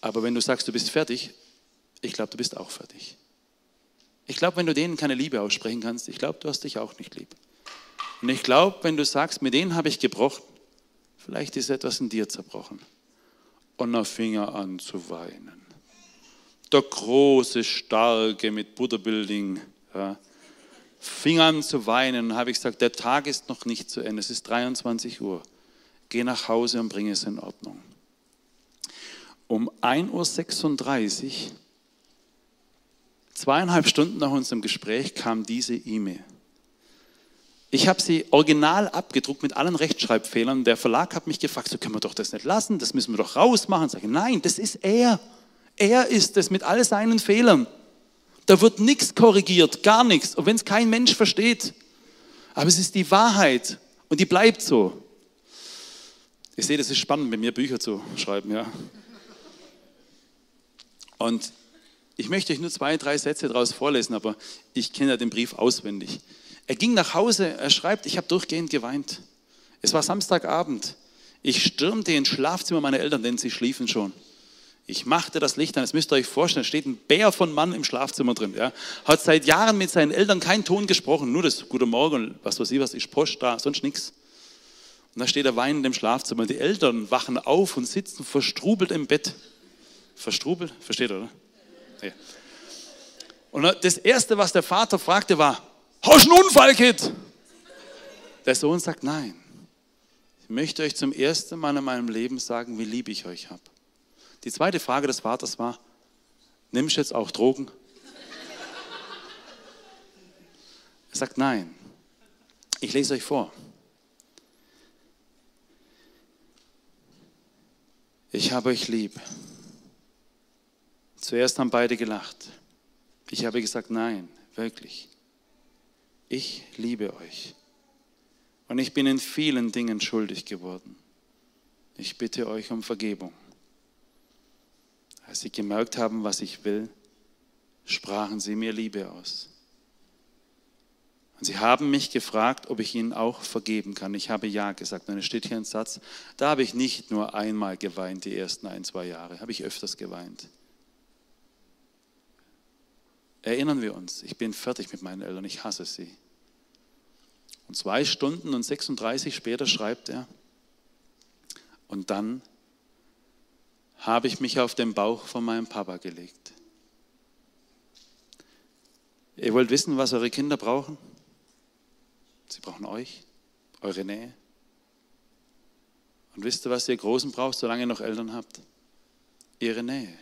Aber wenn du sagst, du bist fertig, ich glaube, du bist auch fertig. Ich glaube, wenn du denen keine Liebe aussprechen kannst, ich glaube, du hast dich auch nicht lieb. Und ich glaube, wenn du sagst, mit denen habe ich gebrochen, vielleicht ist etwas in dir zerbrochen. Und er fing er an zu weinen. Der große, starke mit Butterbuilding ja, fing an zu weinen habe ich gesagt, der Tag ist noch nicht zu Ende, es ist 23 Uhr. Geh nach Hause und bring es in Ordnung. Um 1.36 Uhr, zweieinhalb Stunden nach unserem Gespräch, kam diese E-Mail. Ich habe sie original abgedruckt mit allen Rechtschreibfehlern. Der Verlag hat mich gefragt, so können wir doch das nicht lassen, das müssen wir doch rausmachen. Sage, nein, das ist er. Er ist es mit all seinen Fehlern. Da wird nichts korrigiert, gar nichts, und wenn es kein Mensch versteht. Aber es ist die Wahrheit und die bleibt so. Ich sehe, das ist spannend, mit mir Bücher zu schreiben, ja. Und ich möchte euch nur zwei, drei Sätze daraus vorlesen, aber ich kenne ja den Brief auswendig. Er ging nach Hause, er schreibt, ich habe durchgehend geweint. Es war Samstagabend. Ich stürmte ins Schlafzimmer meiner Eltern, denn sie schliefen schon. Ich machte das Licht an. Das müsst ihr euch vorstellen. Es steht ein Bär von Mann im Schlafzimmer drin. Ja. Hat seit Jahren mit seinen Eltern keinen Ton gesprochen. Nur das Guten Morgen, was weiß ich, was ist Post da, sonst nichts. Und da steht er weinend im Schlafzimmer. Die Eltern wachen auf und sitzen verstrubelt im Bett. Verstrubelt? Versteht ihr, oder? Ja. Und das Erste, was der Vater fragte, war, hast du einen Unfall, Kid? Der Sohn sagt, nein. Ich möchte euch zum ersten Mal in meinem Leben sagen, wie lieb ich euch habe. Die zweite Frage des Vaters war, nimmst du jetzt auch Drogen? Er sagt, nein. Ich lese euch vor. Ich habe euch lieb. Zuerst haben beide gelacht. Ich habe gesagt, nein, wirklich. Ich liebe euch. Und ich bin in vielen Dingen schuldig geworden. Ich bitte euch um Vergebung. Als sie gemerkt haben, was ich will, sprachen sie mir Liebe aus. Und sie haben mich gefragt, ob ich ihnen auch vergeben kann. Ich habe ja gesagt. Und es steht hier ein Satz, da habe ich nicht nur einmal geweint, die ersten ein, zwei Jahre, habe ich öfters geweint. Erinnern wir uns, ich bin fertig mit meinen Eltern, ich hasse sie. Und zwei Stunden und 36 später schreibt er, und dann habe ich mich auf den Bauch von meinem Papa gelegt. Ihr wollt wissen, was eure Kinder brauchen? Sie brauchen euch, eure Nähe. Und wisst ihr, was ihr Großen braucht, solange ihr noch Eltern habt? Ihre Nähe.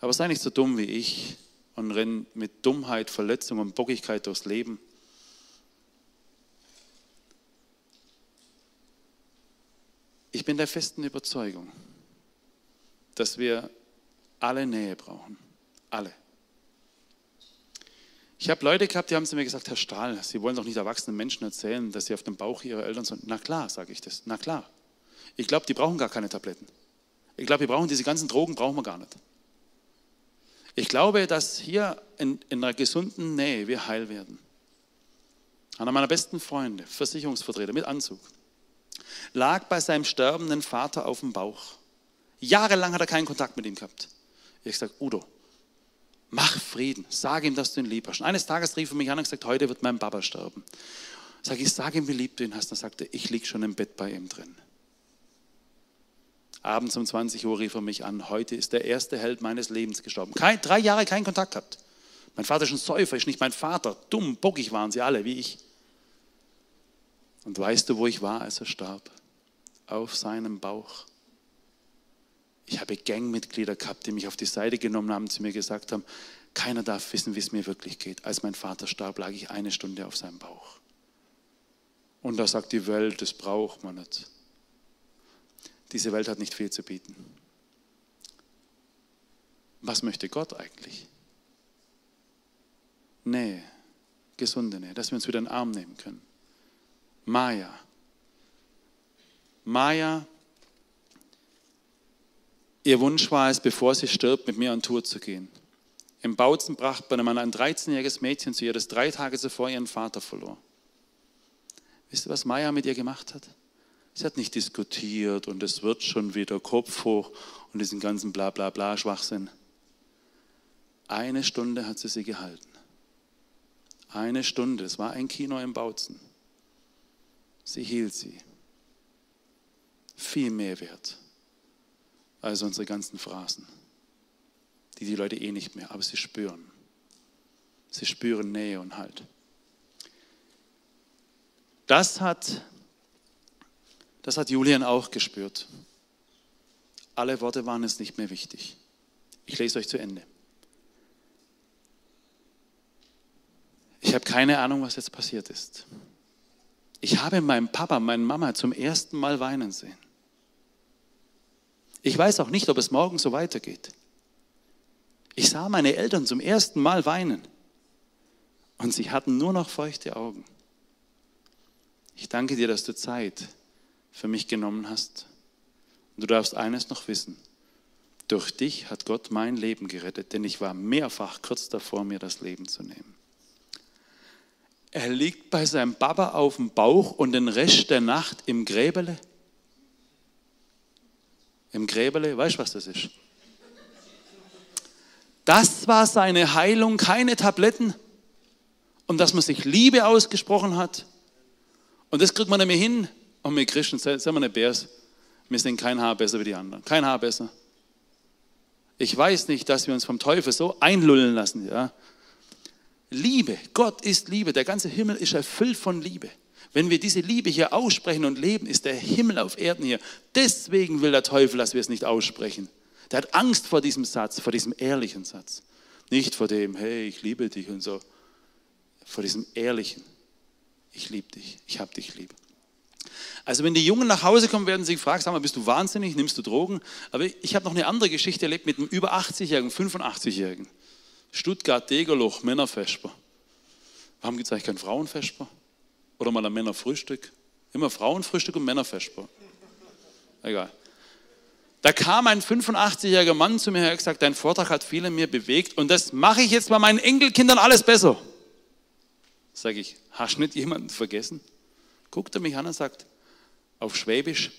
Aber sei nicht so dumm wie ich und renn mit Dummheit, Verletzung und Bockigkeit durchs Leben. Ich bin der festen Überzeugung, dass wir alle Nähe brauchen. Alle. Ich habe Leute gehabt, die haben zu mir gesagt, Herr Stahl, Sie wollen doch nicht erwachsenen Menschen erzählen, dass sie auf dem Bauch ihrer Eltern sind. Na klar, sage ich das. Na klar. Ich glaube, die brauchen gar keine Tabletten. Ich glaube, wir brauchen diese ganzen Drogen, brauchen wir gar nicht. Ich glaube, dass hier in, in einer gesunden Nähe wir heil werden. Einer meiner besten Freunde, Versicherungsvertreter mit Anzug, lag bei seinem sterbenden Vater auf dem Bauch. Jahrelang hat er keinen Kontakt mit ihm gehabt. Ich gesagt, Udo, mach Frieden, sag ihm, dass du ihn lieb hast. Und eines Tages rief er mich an und gesagt, heute wird mein Papa sterben. Sag ich, sag ihm, wie lieb du ihn hast. Er sagte, ich liege schon im Bett bei ihm drin. Abends um 20 Uhr rief er mich an, heute ist der erste Held meines Lebens gestorben. Kein, drei Jahre keinen Kontakt gehabt. Mein Vater ist ein Säufer, ist nicht mein Vater. Dumm, bockig waren sie alle, wie ich. Und weißt du, wo ich war, als er starb? Auf seinem Bauch. Ich habe Gangmitglieder gehabt, die mich auf die Seite genommen haben, zu mir gesagt haben, keiner darf wissen, wie es mir wirklich geht. Als mein Vater starb, lag ich eine Stunde auf seinem Bauch. Und da sagt die Welt, das braucht man nicht. Diese Welt hat nicht viel zu bieten. Was möchte Gott eigentlich? Nähe, gesunde Nähe, dass wir uns wieder in den Arm nehmen können. Maya. Maya, ihr Wunsch war es, bevor sie stirbt, mit mir an Tour zu gehen. Im Bautzen brachte man ein 13-jähriges Mädchen zu ihr, das drei Tage zuvor ihren Vater verlor. Wisst ihr, was Maya mit ihr gemacht hat? Sie hat nicht diskutiert und es wird schon wieder Kopf hoch und diesen ganzen bla bla bla Schwachsinn. Eine Stunde hat sie sie gehalten. Eine Stunde, es war ein Kino im Bautzen. Sie hielt sie. Viel mehr wert als unsere ganzen Phrasen, die die Leute eh nicht mehr, aber sie spüren. Sie spüren Nähe und Halt. Das hat, das hat Julian auch gespürt. Alle Worte waren es nicht mehr wichtig. Ich lese euch zu Ende. Ich habe keine Ahnung, was jetzt passiert ist. Ich habe meinen Papa, meine Mama zum ersten Mal weinen sehen. Ich weiß auch nicht, ob es morgen so weitergeht. Ich sah meine Eltern zum ersten Mal weinen und sie hatten nur noch feuchte Augen. Ich danke dir, dass du Zeit für mich genommen hast. Und du darfst eines noch wissen. Durch dich hat Gott mein Leben gerettet, denn ich war mehrfach kurz davor, mir das Leben zu nehmen. Er liegt bei seinem Papa auf dem Bauch und den Rest der Nacht im Gräbele. Im Gräbele, weißt du, was das ist? Das war seine Heilung, keine Tabletten. Und dass man sich Liebe ausgesprochen hat. Und das kriegt man nämlich hin. Und wir Christen, sind wir nicht Bärs. Wir sind kein Haar besser wie die anderen. Kein Haar besser. Ich weiß nicht, dass wir uns vom Teufel so einlullen lassen. Ja? Liebe, Gott ist Liebe. Der ganze Himmel ist erfüllt von Liebe. Wenn wir diese Liebe hier aussprechen und leben, ist der Himmel auf Erden hier. Deswegen will der Teufel, dass wir es nicht aussprechen. Der hat Angst vor diesem Satz, vor diesem ehrlichen Satz. Nicht vor dem, hey, ich liebe dich und so. Vor diesem ehrlichen, ich liebe dich, ich habe dich lieb. Also wenn die Jungen nach Hause kommen, werden sie gefragt, sag mal, bist du wahnsinnig, nimmst du Drogen? Aber ich habe noch eine andere Geschichte erlebt mit einem über 80-Jährigen, 85-Jährigen. Stuttgart-Degerloch, Männerfesper. Warum gibt es eigentlich kein Frauenfesper? Oder mal ein Männerfrühstück? Immer Frauenfrühstück und Männerfesper. Egal. Da kam ein 85-jähriger Mann zu mir und hat gesagt, dein Vortrag hat viele mir bewegt und das mache ich jetzt bei meinen Enkelkindern alles besser. Sage ich, hast du nicht jemanden vergessen? Guckt er mich an und sagt, auf Schwäbisch,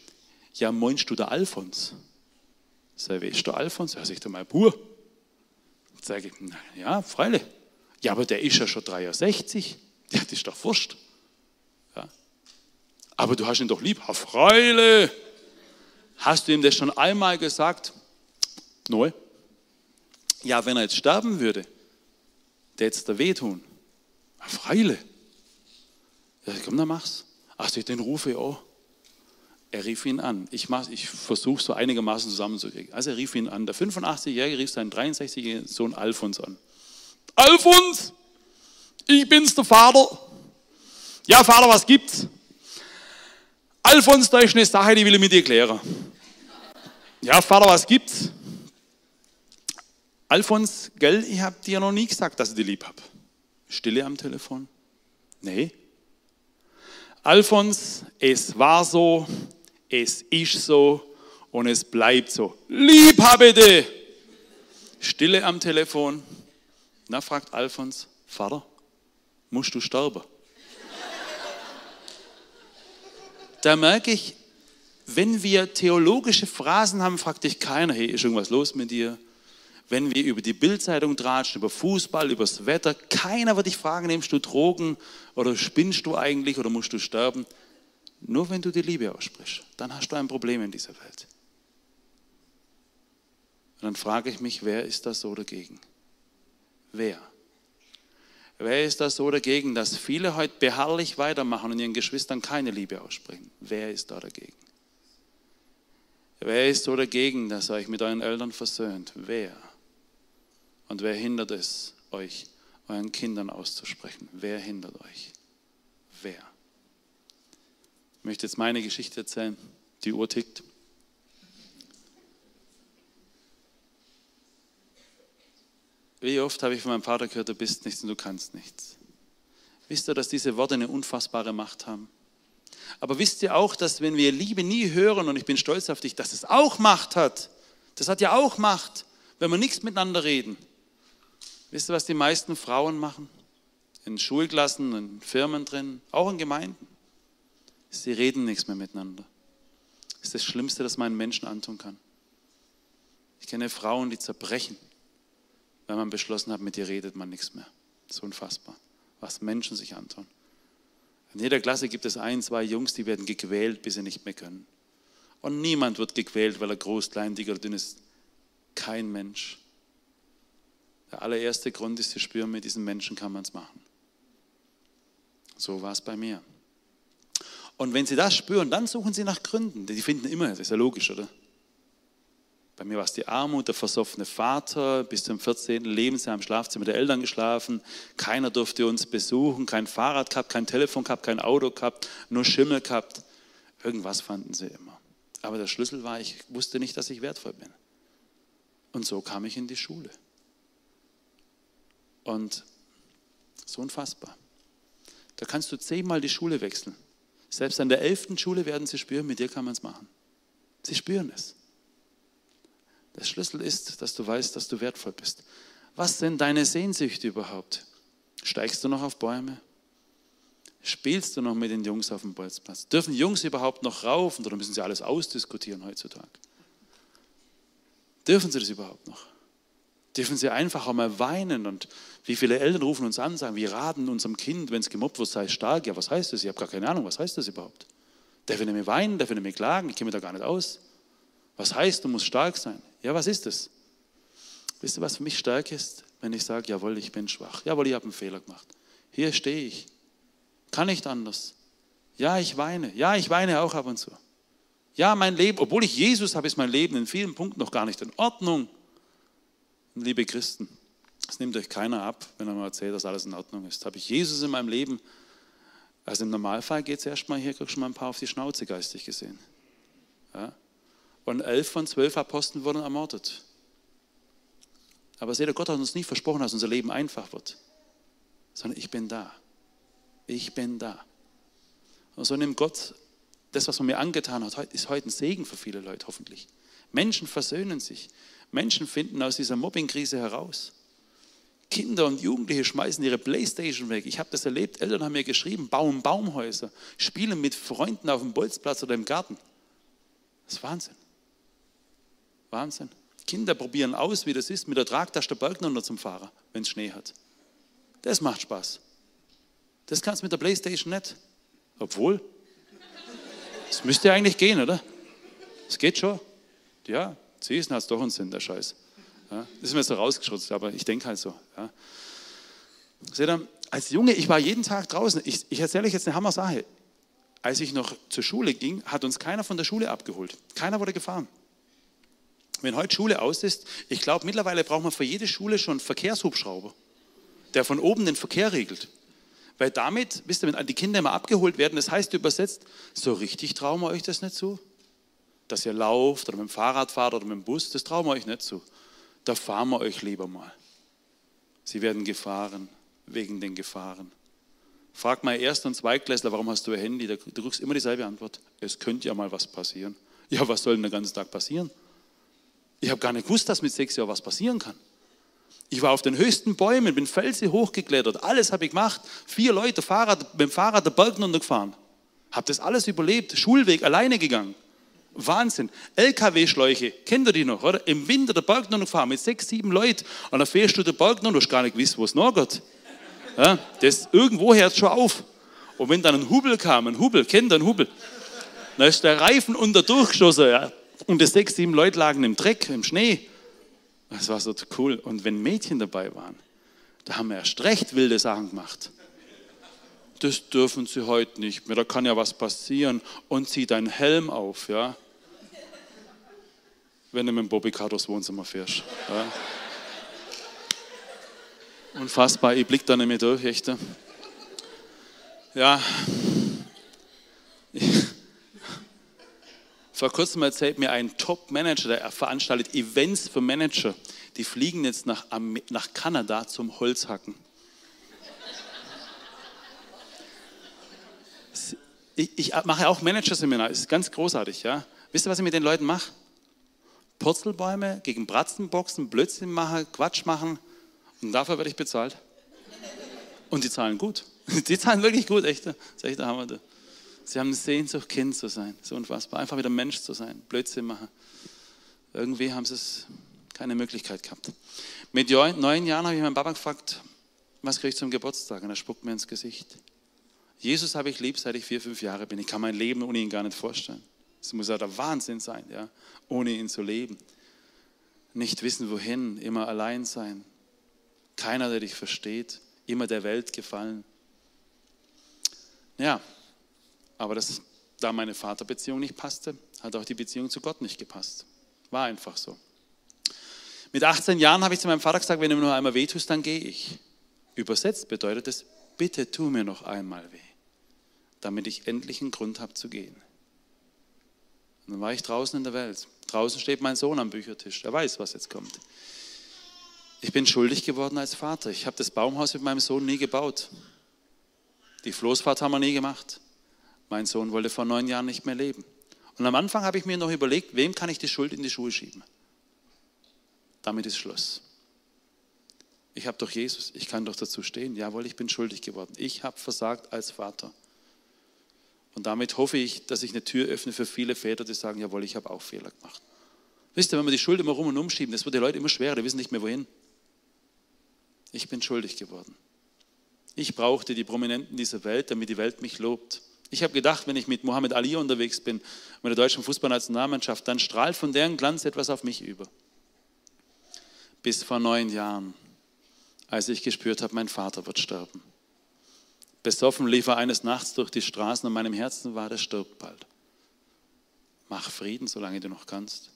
ja, meinst du der Alfons? Sag ich, wer ist der Alfons? Ja, sagt er mal, pur. Sage ich, na, ja, freilich. Ja, aber der ist ja schon 63. Ja, das ist doch wurscht. Aber du hast ihn doch lieb. Herr Freile. Hast du ihm das schon einmal gesagt? Neu. Ja, wenn er jetzt sterben würde, der jetzt da wehtun. Herr Freile. Ja, komm, dann mach's. Ach, den rufe ich auch. Er rief ihn an. Ich, ich versuche so einigermaßen zusammenzukriegen. Also er rief ihn an. Der 85-Jährige rief seinen 63-jährigen Sohn Alfons an. Alfons, ich bin's, der Vater. Ja, Vater, was gibt's? Alfons, da ist eine Sache, die will ich mit dir klären. Ja, Vater, was gibt's? Alfons, gell, ich habe dir noch nie gesagt, dass ich dich lieb habe. Stille am Telefon? Nee. Alfons, es war so, es ist so und es bleibt so. Lieb habe dich! Stille am Telefon. Na, fragt Alfons, Vater, musst du sterben? Da merke ich, wenn wir theologische Phrasen haben, fragt dich keiner, hey, ist irgendwas los mit dir? Wenn wir über die Bildzeitung tratschen, über Fußball, über das Wetter, keiner wird dich fragen, nimmst du Drogen oder spinnst du eigentlich oder musst du sterben? Nur wenn du die Liebe aussprichst, dann hast du ein Problem in dieser Welt. Und dann frage ich mich, wer ist da so dagegen? Wer? Wer ist da so dagegen, dass viele heute beharrlich weitermachen und ihren Geschwistern keine Liebe aussprechen? Wer ist da dagegen? Wer ist so dagegen, dass ihr euch mit euren Eltern versöhnt? Wer? Und wer hindert es, euch euren Kindern auszusprechen? Wer hindert euch? Wer? Ich möchte jetzt meine Geschichte erzählen. Die Uhr tickt. Wie oft habe ich von meinem Vater gehört, du bist nichts und du kannst nichts. Wisst ihr, dass diese Worte eine unfassbare Macht haben? Aber wisst ihr auch, dass wenn wir Liebe nie hören, und ich bin stolz auf dich, dass es auch Macht hat. Das hat ja auch Macht, wenn wir nichts miteinander reden. Wisst ihr, was die meisten Frauen machen? In Schulklassen, in Firmen drin, auch in Gemeinden. Sie reden nichts mehr miteinander. Das ist das Schlimmste, das man einem Menschen antun kann. Ich kenne Frauen, die zerbrechen, weil man beschlossen hat, mit ihr redet man nichts mehr. Das ist unfassbar. was Menschen sich antun. In jeder Klasse gibt es ein, zwei Jungs, die werden gequält, bis sie nicht mehr können. Und niemand wird gequält, weil er groß, klein, dick oder dünn ist. Kein Mensch. Der allererste Grund ist, sie spüren, mit diesen Menschen kann man es machen. So war es bei mir. Und wenn sie das spüren, dann suchen sie nach Gründen. Die finden immer, das ist ja logisch, oder? Bei mir war es die Armut, der versoffene Vater, bis zum 14. Lebensjahr im Schlafzimmer der Eltern geschlafen. Keiner durfte uns besuchen, kein Fahrrad gehabt, kein Telefon gehabt, kein Auto gehabt, nur Schimmel gehabt. Irgendwas fanden sie immer. Aber der Schlüssel war, ich wusste nicht, dass ich wertvoll bin. Und so kam ich in die Schule. Und so unfassbar. Da kannst du zehnmal die Schule wechseln. Selbst an der elften Schule werden sie spüren, mit dir kann man es machen. Sie spüren es. Der Schlüssel ist, dass du weißt, dass du wertvoll bist. Was sind deine Sehnsüchte überhaupt? Steigst du noch auf Bäume? Spielst du noch mit den Jungs auf dem Bolzplatz? Dürfen Jungs überhaupt noch raufen oder müssen sie alles ausdiskutieren heutzutage? Dürfen sie das überhaupt noch? Dürfen sie einfach auch mal weinen und wie viele Eltern rufen uns an, sagen, wir raten unserem Kind, wenn es gemobbt wird, sei stark. Ja, was heißt das? Ich habe gar keine Ahnung, was heißt das überhaupt? Darf ich nicht mehr weinen, darf ich nicht mehr klagen, ich kenne mich da gar nicht aus. Was heißt, du musst stark sein? Ja, was ist das? Wisst ihr, was für mich stark ist? Wenn ich sage, jawohl, ich bin schwach. Jawohl, ich habe einen Fehler gemacht. Hier stehe ich. Kann nicht anders. Ja, ich weine. Ja, ich weine auch ab und zu. Ja, mein Leben, obwohl ich Jesus habe, ist mein Leben in vielen Punkten noch gar nicht in Ordnung. Liebe Christen, es nimmt euch keiner ab, wenn er mal erzählt, dass alles in Ordnung ist. Habe ich Jesus in meinem Leben? Also im Normalfall geht es erstmal hier, kriegst du mal ein paar auf die Schnauze geistig gesehen. Ja? Und elf von zwölf Aposteln wurden ermordet. Aber seht ihr, Gott hat uns nicht versprochen, dass unser Leben einfach wird, sondern ich bin da. Ich bin da. Und so nimmt Gott das, was man mir angetan hat, ist heute ein Segen für viele Leute, hoffentlich. Menschen versöhnen sich. Menschen finden aus dieser Mobbingkrise heraus. Kinder und Jugendliche schmeißen ihre Playstation weg. Ich habe das erlebt. Eltern haben mir geschrieben, bauen Baumhäuser, spielen mit Freunden auf dem Bolzplatz oder im Garten. Das ist Wahnsinn. Wahnsinn. Kinder probieren aus, wie das ist, mit der Tragtasche der Bergner zum Fahrer, wenn es Schnee hat. Das macht Spaß. Das kannst du mit der Playstation nicht. Obwohl, es müsste eigentlich gehen, oder? Es geht schon. Ja, du, hat doch einen Sinn, der Scheiß. Ja, das ist mir so rausgeschrotzt, aber ich denke halt so. Ja. Seht ihr, als Junge, ich war jeden Tag draußen. Ich, ich erzähle euch jetzt eine Hammer-Sache. Als ich noch zur Schule ging, hat uns keiner von der Schule abgeholt. Keiner wurde gefahren. Wenn heute Schule aus ist, ich glaube, mittlerweile braucht man für jede Schule schon einen Verkehrshubschrauber, der von oben den Verkehr regelt. Weil damit, wisst ihr, wenn die Kinder immer abgeholt werden, das heißt übersetzt, so richtig trauen wir euch das nicht zu. Dass ihr lauft oder mit dem Fahrrad fahrt oder mit dem Bus, das trauen wir euch nicht zu. Da fahren wir euch lieber mal. Sie werden gefahren wegen den Gefahren. Frag mal Erst- und Zweitklässler, warum hast du ein Handy? Du kriegst immer dieselbe Antwort. Es könnte ja mal was passieren. Ja, was soll denn den ganzen Tag passieren? Ich habe gar nicht gewusst, dass mit sechs Jahren was passieren kann. Ich war auf den höchsten Bäumen, bin Felsen hochgeklettert, alles habe ich gemacht. Vier Leute Fahrrad, mit dem Fahrrad der Berg runtergefahren. Habe das alles überlebt, Schulweg alleine gegangen. Wahnsinn. LKW-Schläuche, kennt ihr die noch, oder? Im Winter der Berg runtergefahren mit sechs, sieben Leuten. Und dann fährst du den Berg runter, du hast gar nicht gewusst, wo es nachgeht. Ja, das, irgendwo hört schon auf. Und wenn dann ein Hubel kam, ein Hubel, kennt ihr einen Hubel? Dann ist der Reifen unter durchgeschossen. Ja. Und die sechs, sieben Leute lagen im Dreck, im Schnee. Das war so cool. Und wenn Mädchen dabei waren, da haben wir erst recht wilde Sachen gemacht. Das dürfen sie heute nicht mehr, da kann ja was passieren. Und zieh deinen Helm auf, ja. Wenn du mit dem Bobbycar durchs Wohnzimmer fährst. Ja. Unfassbar, ich blick da nicht mehr durch, echt. Ja. Vor kurzem erzählt mir ein Top-Manager, der veranstaltet Events für Manager, die fliegen jetzt nach, nach Kanada zum Holzhacken. Ich, ich mache auch Managerseminar, ist ganz großartig. Ja? Wisst ihr, was ich mit den Leuten mache? Purzelbäume gegen Bratzenboxen, Blödsinn machen, Quatsch machen und dafür werde ich bezahlt. Und die zahlen gut. Die zahlen wirklich gut, echt. Das ist echt der Hammer. Sie haben eine Sehnsucht, Kind zu sein. So unfassbar. Einfach wieder Mensch zu sein. Blödsinn machen. Irgendwie haben sie es keine Möglichkeit gehabt. Mit neun Jahren habe ich meinen Papa gefragt, was kriege ich zum Geburtstag? Und er spuckt mir ins Gesicht. Jesus habe ich lieb, seit ich vier, fünf Jahre bin. Ich kann mein Leben ohne ihn gar nicht vorstellen. Es muss ja der Wahnsinn sein, ja, ohne ihn zu leben. Nicht wissen, wohin, immer allein sein. Keiner, der dich versteht, immer der Welt gefallen. Ja, aber das, da meine Vaterbeziehung nicht passte, hat auch die Beziehung zu Gott nicht gepasst. War einfach so. Mit 18 Jahren habe ich zu meinem Vater gesagt, wenn du mir nur einmal wehtust, dann gehe ich. Übersetzt bedeutet es, bitte tu mir noch einmal weh, damit ich endlich einen Grund habe zu gehen. Und dann war ich draußen in der Welt. Draußen steht mein Sohn am Büchertisch. Er weiß, was jetzt kommt. Ich bin schuldig geworden als Vater. Ich habe das Baumhaus mit meinem Sohn nie gebaut. Die Floßfahrt haben wir nie gemacht. Mein Sohn wollte vor neun Jahren nicht mehr leben. Und am Anfang habe ich mir noch überlegt, wem kann ich die Schuld in die Schuhe schieben? Damit ist Schluss. Ich habe doch Jesus, ich kann doch dazu stehen. Jawohl, ich bin schuldig geworden. Ich habe versagt als Vater. Und damit hoffe ich, dass ich eine Tür öffne für viele Väter, die sagen, jawohl, ich habe auch Fehler gemacht. Wisst ihr, wenn wir die Schuld immer rum und umschieben, das wird die Leute immer schwerer, die wissen nicht mehr wohin. Ich bin schuldig geworden. Ich brauchte die Prominenten dieser Welt, damit die Welt mich lobt. Ich habe gedacht, wenn ich mit Mohammed Ali unterwegs bin, mit der deutschen Fußballnationalmannschaft, dann strahlt von deren Glanz etwas auf mich über. Bis vor neun Jahren, als ich gespürt habe, mein Vater wird sterben. Besoffen lief er eines Nachts durch die Straßen und meinem Herzen war, der stirbt bald. Mach Frieden, solange du noch kannst.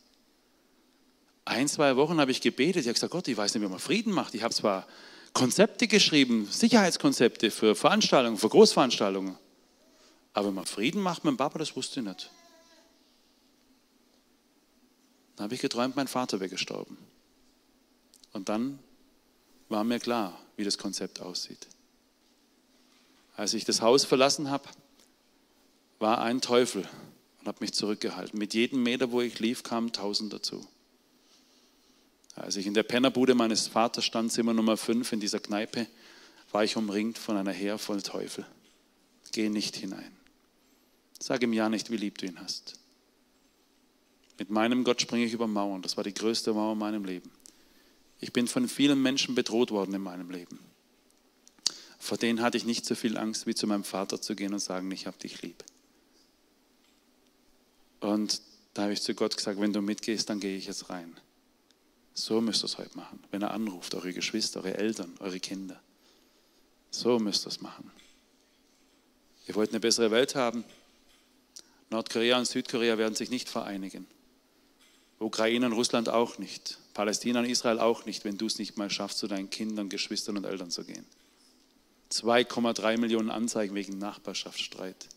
Ein, zwei Wochen habe ich gebetet. Ich habe gesagt, Gott, ich weiß nicht, wie man Frieden macht. Ich habe zwar Konzepte geschrieben, Sicherheitskonzepte für Veranstaltungen, für Großveranstaltungen. Aber wenn man Frieden macht mit dem Papa, das wusste ich nicht. Dann habe ich geträumt, mein Vater wäre gestorben. Und dann war mir klar, wie das Konzept aussieht. Als ich das Haus verlassen habe, war ein Teufel und hat mich zurückgehalten. Mit jedem Meter, wo ich lief, kamen tausend dazu. Als ich in der Pennerbude meines Vaters stand, Zimmer Nummer 5 in dieser Kneipe, war ich umringt von einer Heer voll Teufel. Geh nicht hinein. Sag ihm ja nicht, wie lieb du ihn hast. Mit meinem Gott springe ich über Mauern. Das war die größte Mauer in meinem Leben. Ich bin von vielen Menschen bedroht worden in meinem Leben. Vor denen hatte ich nicht so viel Angst, wie zu meinem Vater zu gehen und sagen, ich habe dich lieb. Und da habe ich zu Gott gesagt, wenn du mitgehst, dann gehe ich jetzt rein. So müsst ihr es heute machen. Wenn er anruft, eure Geschwister, eure Eltern, eure Kinder. So müsst ihr es machen. Ihr wollt eine bessere Welt haben? Nordkorea und Südkorea werden sich nicht vereinigen. Ukraine und Russland auch nicht. Palästina und Israel auch nicht, wenn du es nicht mal schaffst, zu deinen Kindern, Geschwistern und Eltern zu gehen. 2,3 Millionen Anzeigen wegen Nachbarschaftsstreit.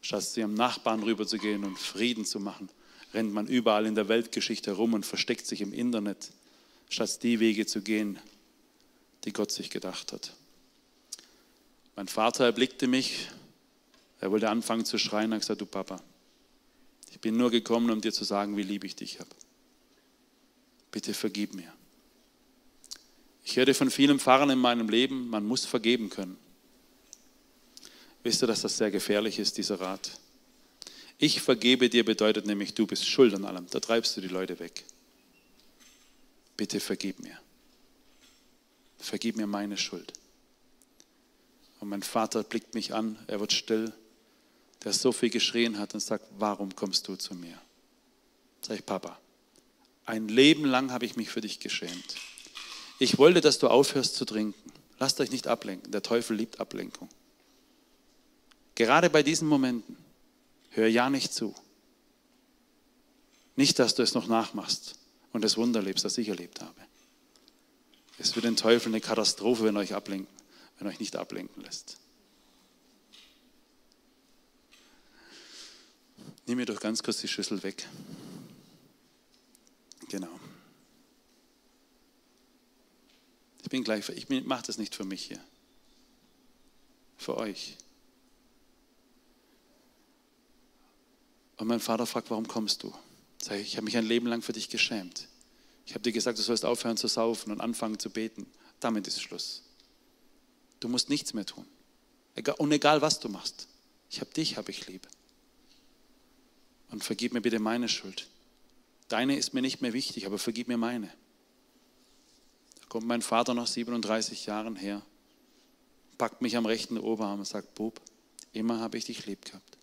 Statt zu ihrem Nachbarn rüberzugehen und Frieden zu machen, rennt man überall in der Weltgeschichte herum und versteckt sich im Internet, statt die Wege zu gehen, die Gott sich gedacht hat. Mein Vater erblickte mich, er wollte anfangen zu schreien, hat gesagt, du Papa, ich bin nur gekommen, um dir zu sagen, wie lieb ich dich habe. Bitte vergib mir. Ich hörte von vielen Pfarrern in meinem Leben, man muss vergeben können. Wisst ihr, dass das sehr gefährlich ist, dieser Rat? Ich vergebe dir bedeutet nämlich, du bist schuld an allem. Da treibst du die Leute weg. Bitte vergib mir. Vergib mir meine Schuld. Und mein Vater blickt mich an, er wird still, der so viel geschrien hat und sagt, warum kommst du zu mir? Sag ich, Papa, ein Leben lang habe ich mich für dich geschämt. Ich wollte, dass du aufhörst zu trinken. Lasst euch nicht ablenken. Der Teufel liebt Ablenkung. Gerade bei diesen Momenten Hör ja nicht zu. Nicht, dass du es noch nachmachst und das Wunder lebst, das ich erlebt habe. Es wird den Teufel eine Katastrophe, wenn euch ablenken, wenn euch nicht ablenken lässt. Nimm mir doch ganz kurz die Schüssel weg. Genau. Ich bin gleich, ich mache das nicht für mich hier. Für euch. Und mein Vater fragt, warum kommst du? Sag ich, ich habe mich ein Leben lang für dich geschämt. Ich habe dir gesagt, du sollst aufhören zu saufen und anfangen zu beten. Damit ist Schluss. Du musst nichts mehr tun. Und egal, was du machst. Ich habe dich, habe ich lieb. Und vergib mir bitte meine Schuld. Deine ist mir nicht mehr wichtig, aber vergib mir meine. kommt mein Vater nach 37 Jahren her, packt mich am rechten Oberarm und sagt, Bub, immer habe ich dich lieb gehabt.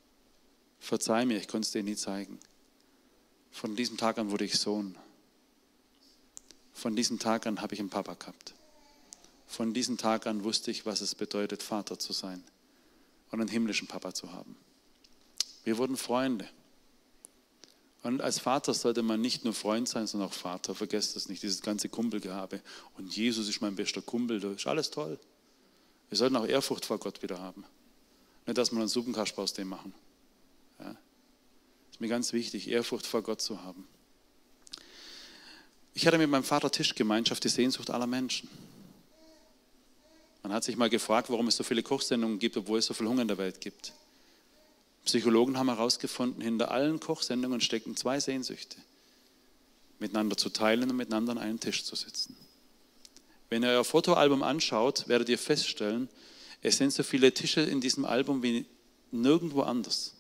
Verzeih mir, ich konnte es dir nie zeigen. Von diesem Tag an wurde ich Sohn. Von diesem Tag an habe ich einen Papa gehabt. Von diesem Tag an wusste ich, was es bedeutet, Vater zu sein und einen himmlischen Papa zu haben. Wir wurden Freunde. Und als Vater sollte man nicht nur Freund sein, sondern auch Vater. Vergesst das nicht, dieses ganze Kumpelgehabe. Und Jesus ist mein bester Kumpel, das ist alles toll. Wir sollten auch Ehrfurcht vor Gott wieder haben. Nicht, dass wir einen Suppenkasper aus dem machen. Ja. Ist mir ganz wichtig, Ehrfurcht vor Gott zu haben. Ich hatte mit meinem Vater Tischgemeinschaft die Sehnsucht aller Menschen. Man hat sich mal gefragt, warum es so viele Kochsendungen gibt, obwohl es so viel Hunger in der Welt gibt. Psychologen haben herausgefunden, hinter allen Kochsendungen stecken zwei Sehnsüchte. Miteinander zu teilen und miteinander an einem Tisch zu sitzen. Wenn ihr euer Fotoalbum anschaut, werdet ihr feststellen, es sind so viele Tische in diesem Album wie nirgendwo anders.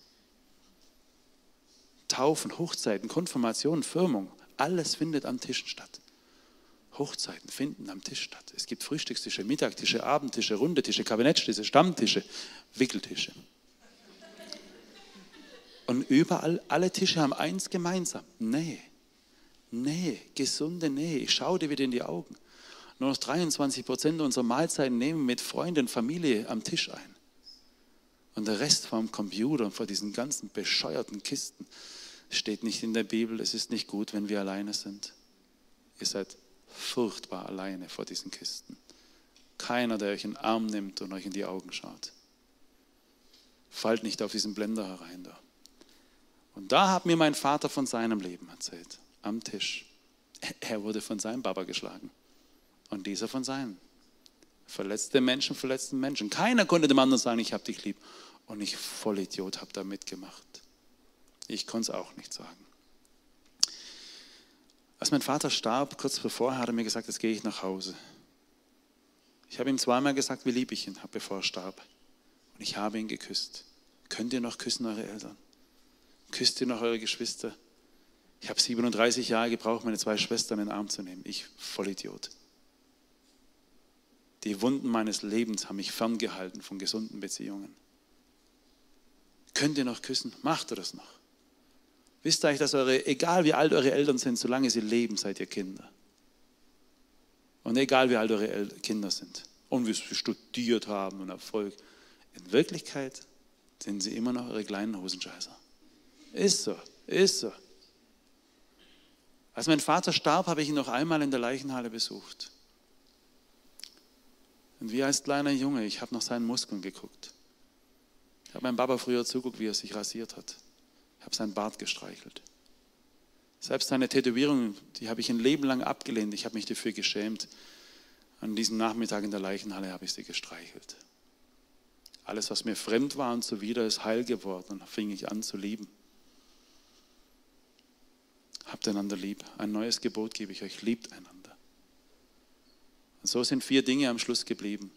Taufen, Hochzeiten, Konfirmationen, Firmung, alles findet an Tischen statt. Hochzeiten finden am Tisch statt. Es gibt Frühstückstische, Mittagtische, Abendtische, runde Tische, Stammtische, Wickeltische. Und überall, alle Tische haben eins gemeinsam. Nähe. Nähe, gesunde Nähe. Ich schaue dir wieder in die Augen. Nur noch 23 Prozent unserer Mahlzeiten nehmen mit Freunden, Familie am Tisch ein. Und der Rest vom Computer und vor diesen ganzen bescheuerten Kisten steht nicht in der Bibel. Es ist nicht gut, wenn wir alleine sind. Ihr seid furchtbar alleine vor diesen Kisten. Keiner, der euch in den Arm nimmt und euch in die Augen schaut. Fallt nicht auf diesen Blender herein da. Und da hat mir mein Vater von seinem Leben erzählt, am Tisch. Er wurde von seinem Papa geschlagen und dieser von seinem. Verletzte Menschen, verletzten Menschen. Keiner konnte dem anderen sagen, ich habe dich lieb. Und ich, Vollidiot, habe da mitgemacht. Ich konnte es auch nicht sagen. Als mein Vater starb, kurz bevor, hat er mir gesagt, jetzt gehe ich nach Hause. Ich habe ihm zweimal gesagt, wie lieb ich ihn habe, bevor er starb. Und ich habe ihn geküsst. Könnt ihr noch küssen, eure Eltern? Küsst ihr noch eure Geschwister? Ich habe 37 Jahre gebraucht, meine zwei Schwestern in den Arm zu nehmen. Ich, Vollidiot. Die Wunden meines Lebens haben mich ferngehalten von gesunden Beziehungen. Könnt ihr noch küssen? Macht ihr das noch? Wisst ihr eigentlich, dass eure, egal wie alt eure Eltern sind, solange sie leben, seid ihr Kinder. Und egal wie alt eure El Kinder sind und wie sie studiert haben und Erfolg, in Wirklichkeit sind sie immer noch eure kleinen Hosenscheißer. Ist so, ist so. Als mein Vater starb, habe ich ihn noch einmal in der Leichenhalle besucht. Und wie als kleiner Junge, ich habe nach seinen Muskeln geguckt. Ich habe meinem Papa früher zuguckt, wie er sich rasiert hat. Ich habe seinen Bart gestreichelt. Selbst seine Tätowierung, die habe ich ein Leben lang abgelehnt. Ich habe mich dafür geschämt. An diesem Nachmittag in der Leichenhalle habe ich sie gestreichelt. Alles, was mir fremd war und zuwider, ist heil geworden. Und fing ich an zu lieben. Habt einander lieb. Ein neues Gebot gebe ich euch. Liebt einander. Und so sind vier Dinge am Schluss geblieben.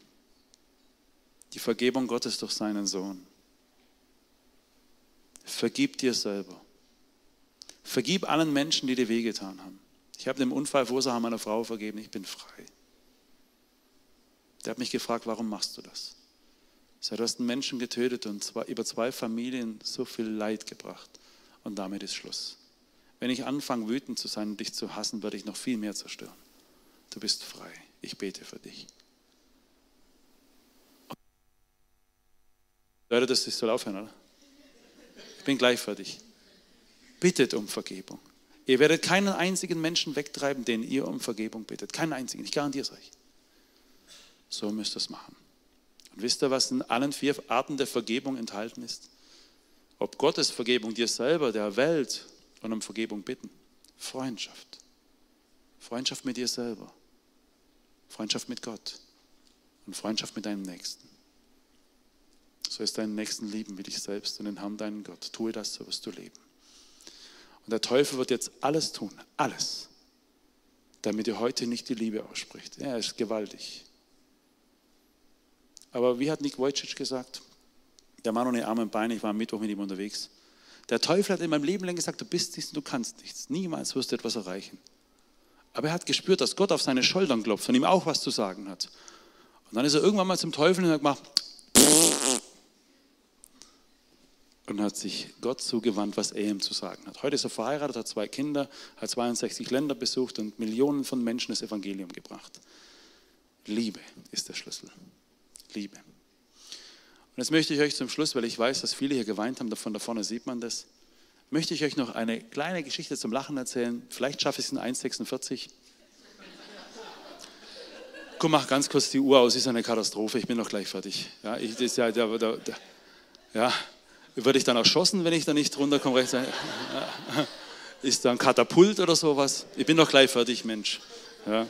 Die Vergebung Gottes durch seinen Sohn. Vergib dir selber. Vergib allen Menschen, die dir wehgetan haben. Ich habe dem Unfallverursacher meiner Frau vergeben, ich bin frei. Der hat mich gefragt, warum machst du das? Du hast einen Menschen getötet und zwar über zwei Familien so viel Leid gebracht. Und damit ist Schluss. Wenn ich anfange, wütend zu sein und dich zu hassen, werde ich noch viel mehr zerstören. Du bist frei. Ich bete für dich. Leute, das soll aufhören, oder? Ich bin gleich fertig. Bittet um Vergebung. Ihr werdet keinen einzigen Menschen wegtreiben, den ihr um Vergebung bittet. Keinen einzigen, ich garantiere es euch. So müsst ihr es machen. Und wisst ihr, was in allen vier Arten der Vergebung enthalten ist? Ob Gottes Vergebung dir selber, der Welt und um Vergebung bitten. Freundschaft. Freundschaft mit dir selber. Freundschaft mit Gott. Und Freundschaft mit deinem Nächsten. So ist deinen Nächsten lieben wie dich selbst und den Herrn deinen Gott. Tue das, so wirst du leben. Und der Teufel wird jetzt alles tun, alles, damit er heute nicht die Liebe ausspricht. Er ist gewaltig. Aber wie hat Nick Wojcic gesagt? Der Mann ohne Arme und Beine, ich war am Mittwoch mit ihm unterwegs. Der Teufel hat in meinem Leben lang gesagt, du bist nichts und du kannst nichts. Niemals wirst du etwas erreichen. Aber er hat gespürt, dass Gott auf seine Schultern klopft und ihm auch was zu sagen hat. Und dann ist er irgendwann mal zum Teufel und hat gemacht und hat sich Gott zugewandt, was er ihm zu sagen hat. Heute ist er verheiratet, hat zwei Kinder, hat 62 Länder besucht und Millionen von Menschen das Evangelium gebracht. Liebe ist der Schlüssel. Liebe. Und jetzt möchte ich euch zum Schluss, weil ich weiß, dass viele hier geweint haben, davon da vorne sieht man das, möchte ich euch noch eine kleine Geschichte zum Lachen erzählen. Vielleicht schaffe ich es in 1,46. Komm, mach ganz kurz die Uhr aus, ist eine Katastrophe, ich bin noch gleich fertig. Ja, ich, das, ja, da, da, da, ja, würde ich dann erschossen, wenn ich da nicht runterkomme? Ja, ist da ein Katapult oder sowas? Ich bin noch gleich fertig, Mensch. Ja.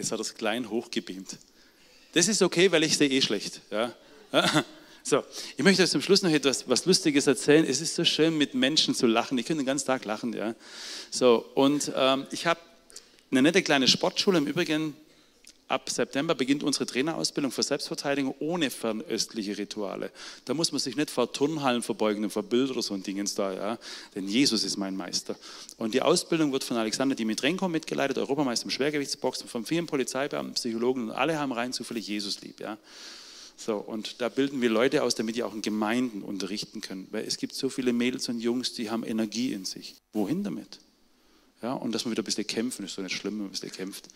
Jetzt hat es klein hochgebeamt. Das ist okay, weil ich sehe eh schlecht. Ja. So, ich möchte euch zum Schluss noch etwas was Lustiges erzählen. Es ist so schön, mit Menschen zu lachen. Ich könnte den ganzen Tag lachen. Ja. So, und ähm, ich habe eine nette kleine Sportschule. Im Übrigen, ab September beginnt unsere Trainerausbildung für Selbstverteidigung ohne fernöstliche Rituale. Da muss man sich nicht vor Turnhallen verbeugen und vor Bilder oder so ein Dingens da, ja. Denn Jesus ist mein Meister. Und die Ausbildung wird von Alexander Dimitrenko mitgeleitet, Europameister im Schwergewichtsboxen, von vielen Polizeibeamten, Psychologen und alle haben rein zufällig Jesus lieb, ja. So, und da bilden wir Leute aus, damit die auch in Gemeinden unterrichten können. Weil es gibt so viele Mädels und Jungs, die haben Energie in sich. Wohin damit? Ja, und dass man wieder ein bisschen kämpfen, ist so nicht schlimm, wenn man ein bisschen kämpft.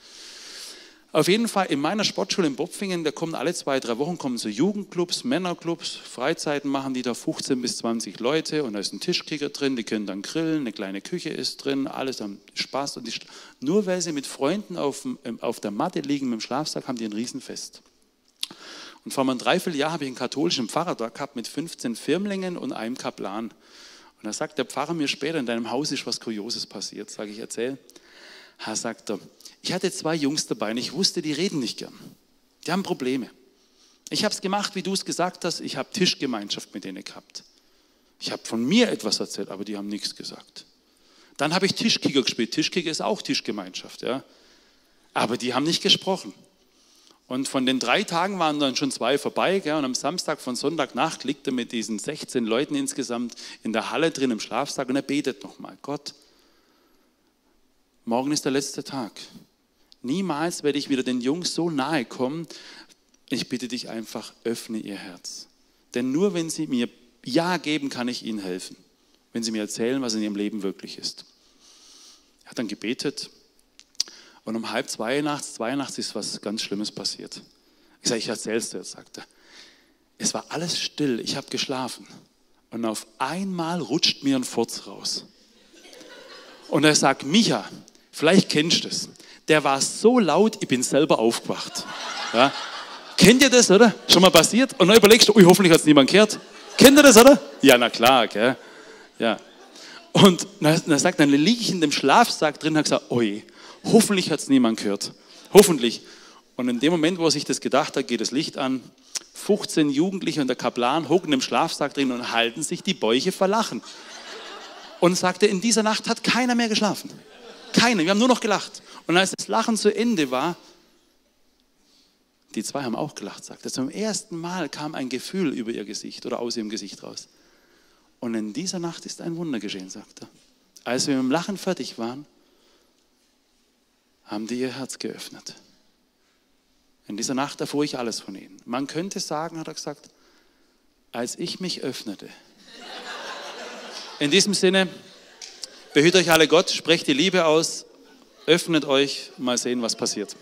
Auf jeden Fall in meiner Sportschule in Bopfingen, da kommen alle zwei, drei Wochen kommen so Jugendclubs, Männerclubs, Freizeiten machen die da 15 bis 20 Leute und da ist ein Tischkicker drin, die können dann grillen, eine kleine Küche ist drin, alles haben Spaß. Und die, nur weil sie mit Freunden auf, auf der Matte liegen mit dem Schlafsack, haben die ein Riesenfest. Und vor einem Dreivierteljahr habe ich einen katholischen Pfarrer da gehabt mit 15 Firmlingen und einem Kaplan. Und da sagt der Pfarrer mir später, in deinem Haus ist was Kurioses passiert. Sage ich, erzähl. Er sagt er, ich hatte zwei Jungs dabei und ich wusste, die reden nicht gern. Die haben Probleme. Ich habe es gemacht, wie du es gesagt hast. Ich habe Tischgemeinschaft mit denen gehabt. Ich habe von mir etwas erzählt, aber die haben nichts gesagt. Dann habe ich Tischkicker gespielt. Tischkicker ist auch Tischgemeinschaft, ja. Aber die haben nicht gesprochen. Und von den drei Tagen waren dann schon zwei vorbei. Gell? Und am Samstag von Sonntagnacht liegt er mit diesen 16 Leuten insgesamt in der Halle drin im Schlafsack und er betet nochmal. Gott, morgen ist der letzte Tag. Niemals werde ich wieder den Jungs so nahe kommen. Ich bitte dich einfach, öffne ihr Herz. Denn nur wenn sie mir Ja geben, kann ich ihnen helfen. Wenn sie mir erzählen, was in ihrem Leben wirklich ist. Er hat dann gebetet und um halb zwei nachts, zwei nachts ist was ganz Schlimmes passiert. Ich sage, ich erzähl's dir, sagt er. Es war alles still, ich habe geschlafen. Und auf einmal rutscht mir ein Furz raus. Und er sagt, Micha, vielleicht kennst du das. Der war so laut, ich bin selber aufgewacht. Ja. Kennt ihr das, oder? Schon mal passiert? Und dann überlegst du, ui, hoffentlich hat es niemand gehört. Kennt ihr das, oder? Ja, na klar, gell? Ja. Und dann sagt, dann liege ich in dem Schlafsack drin und habe gesagt, ui, Hoffentlich hat es niemand gehört. Hoffentlich. Und in dem Moment, wo er sich das gedacht hat, geht das Licht an. 15 Jugendliche und der Kaplan hocken im Schlafsack drin und halten sich die Bäuche verlachen. Und sagte, in dieser Nacht hat keiner mehr geschlafen. Keiner. Wir haben nur noch gelacht. Und als das Lachen zu Ende war, die zwei haben auch gelacht, sagt er. Zum ersten Mal kam ein Gefühl über ihr Gesicht oder aus ihrem Gesicht raus. Und in dieser Nacht ist ein Wunder geschehen, sagt er. Als wir mit dem Lachen fertig waren, haben die ihr Herz geöffnet. In dieser Nacht erfuhr ich alles von ihnen. Man könnte sagen, hat er gesagt, als ich mich öffnete. In diesem Sinne, behüt euch alle Gott, sprecht die Liebe aus, öffnet euch, mal sehen, was passiert.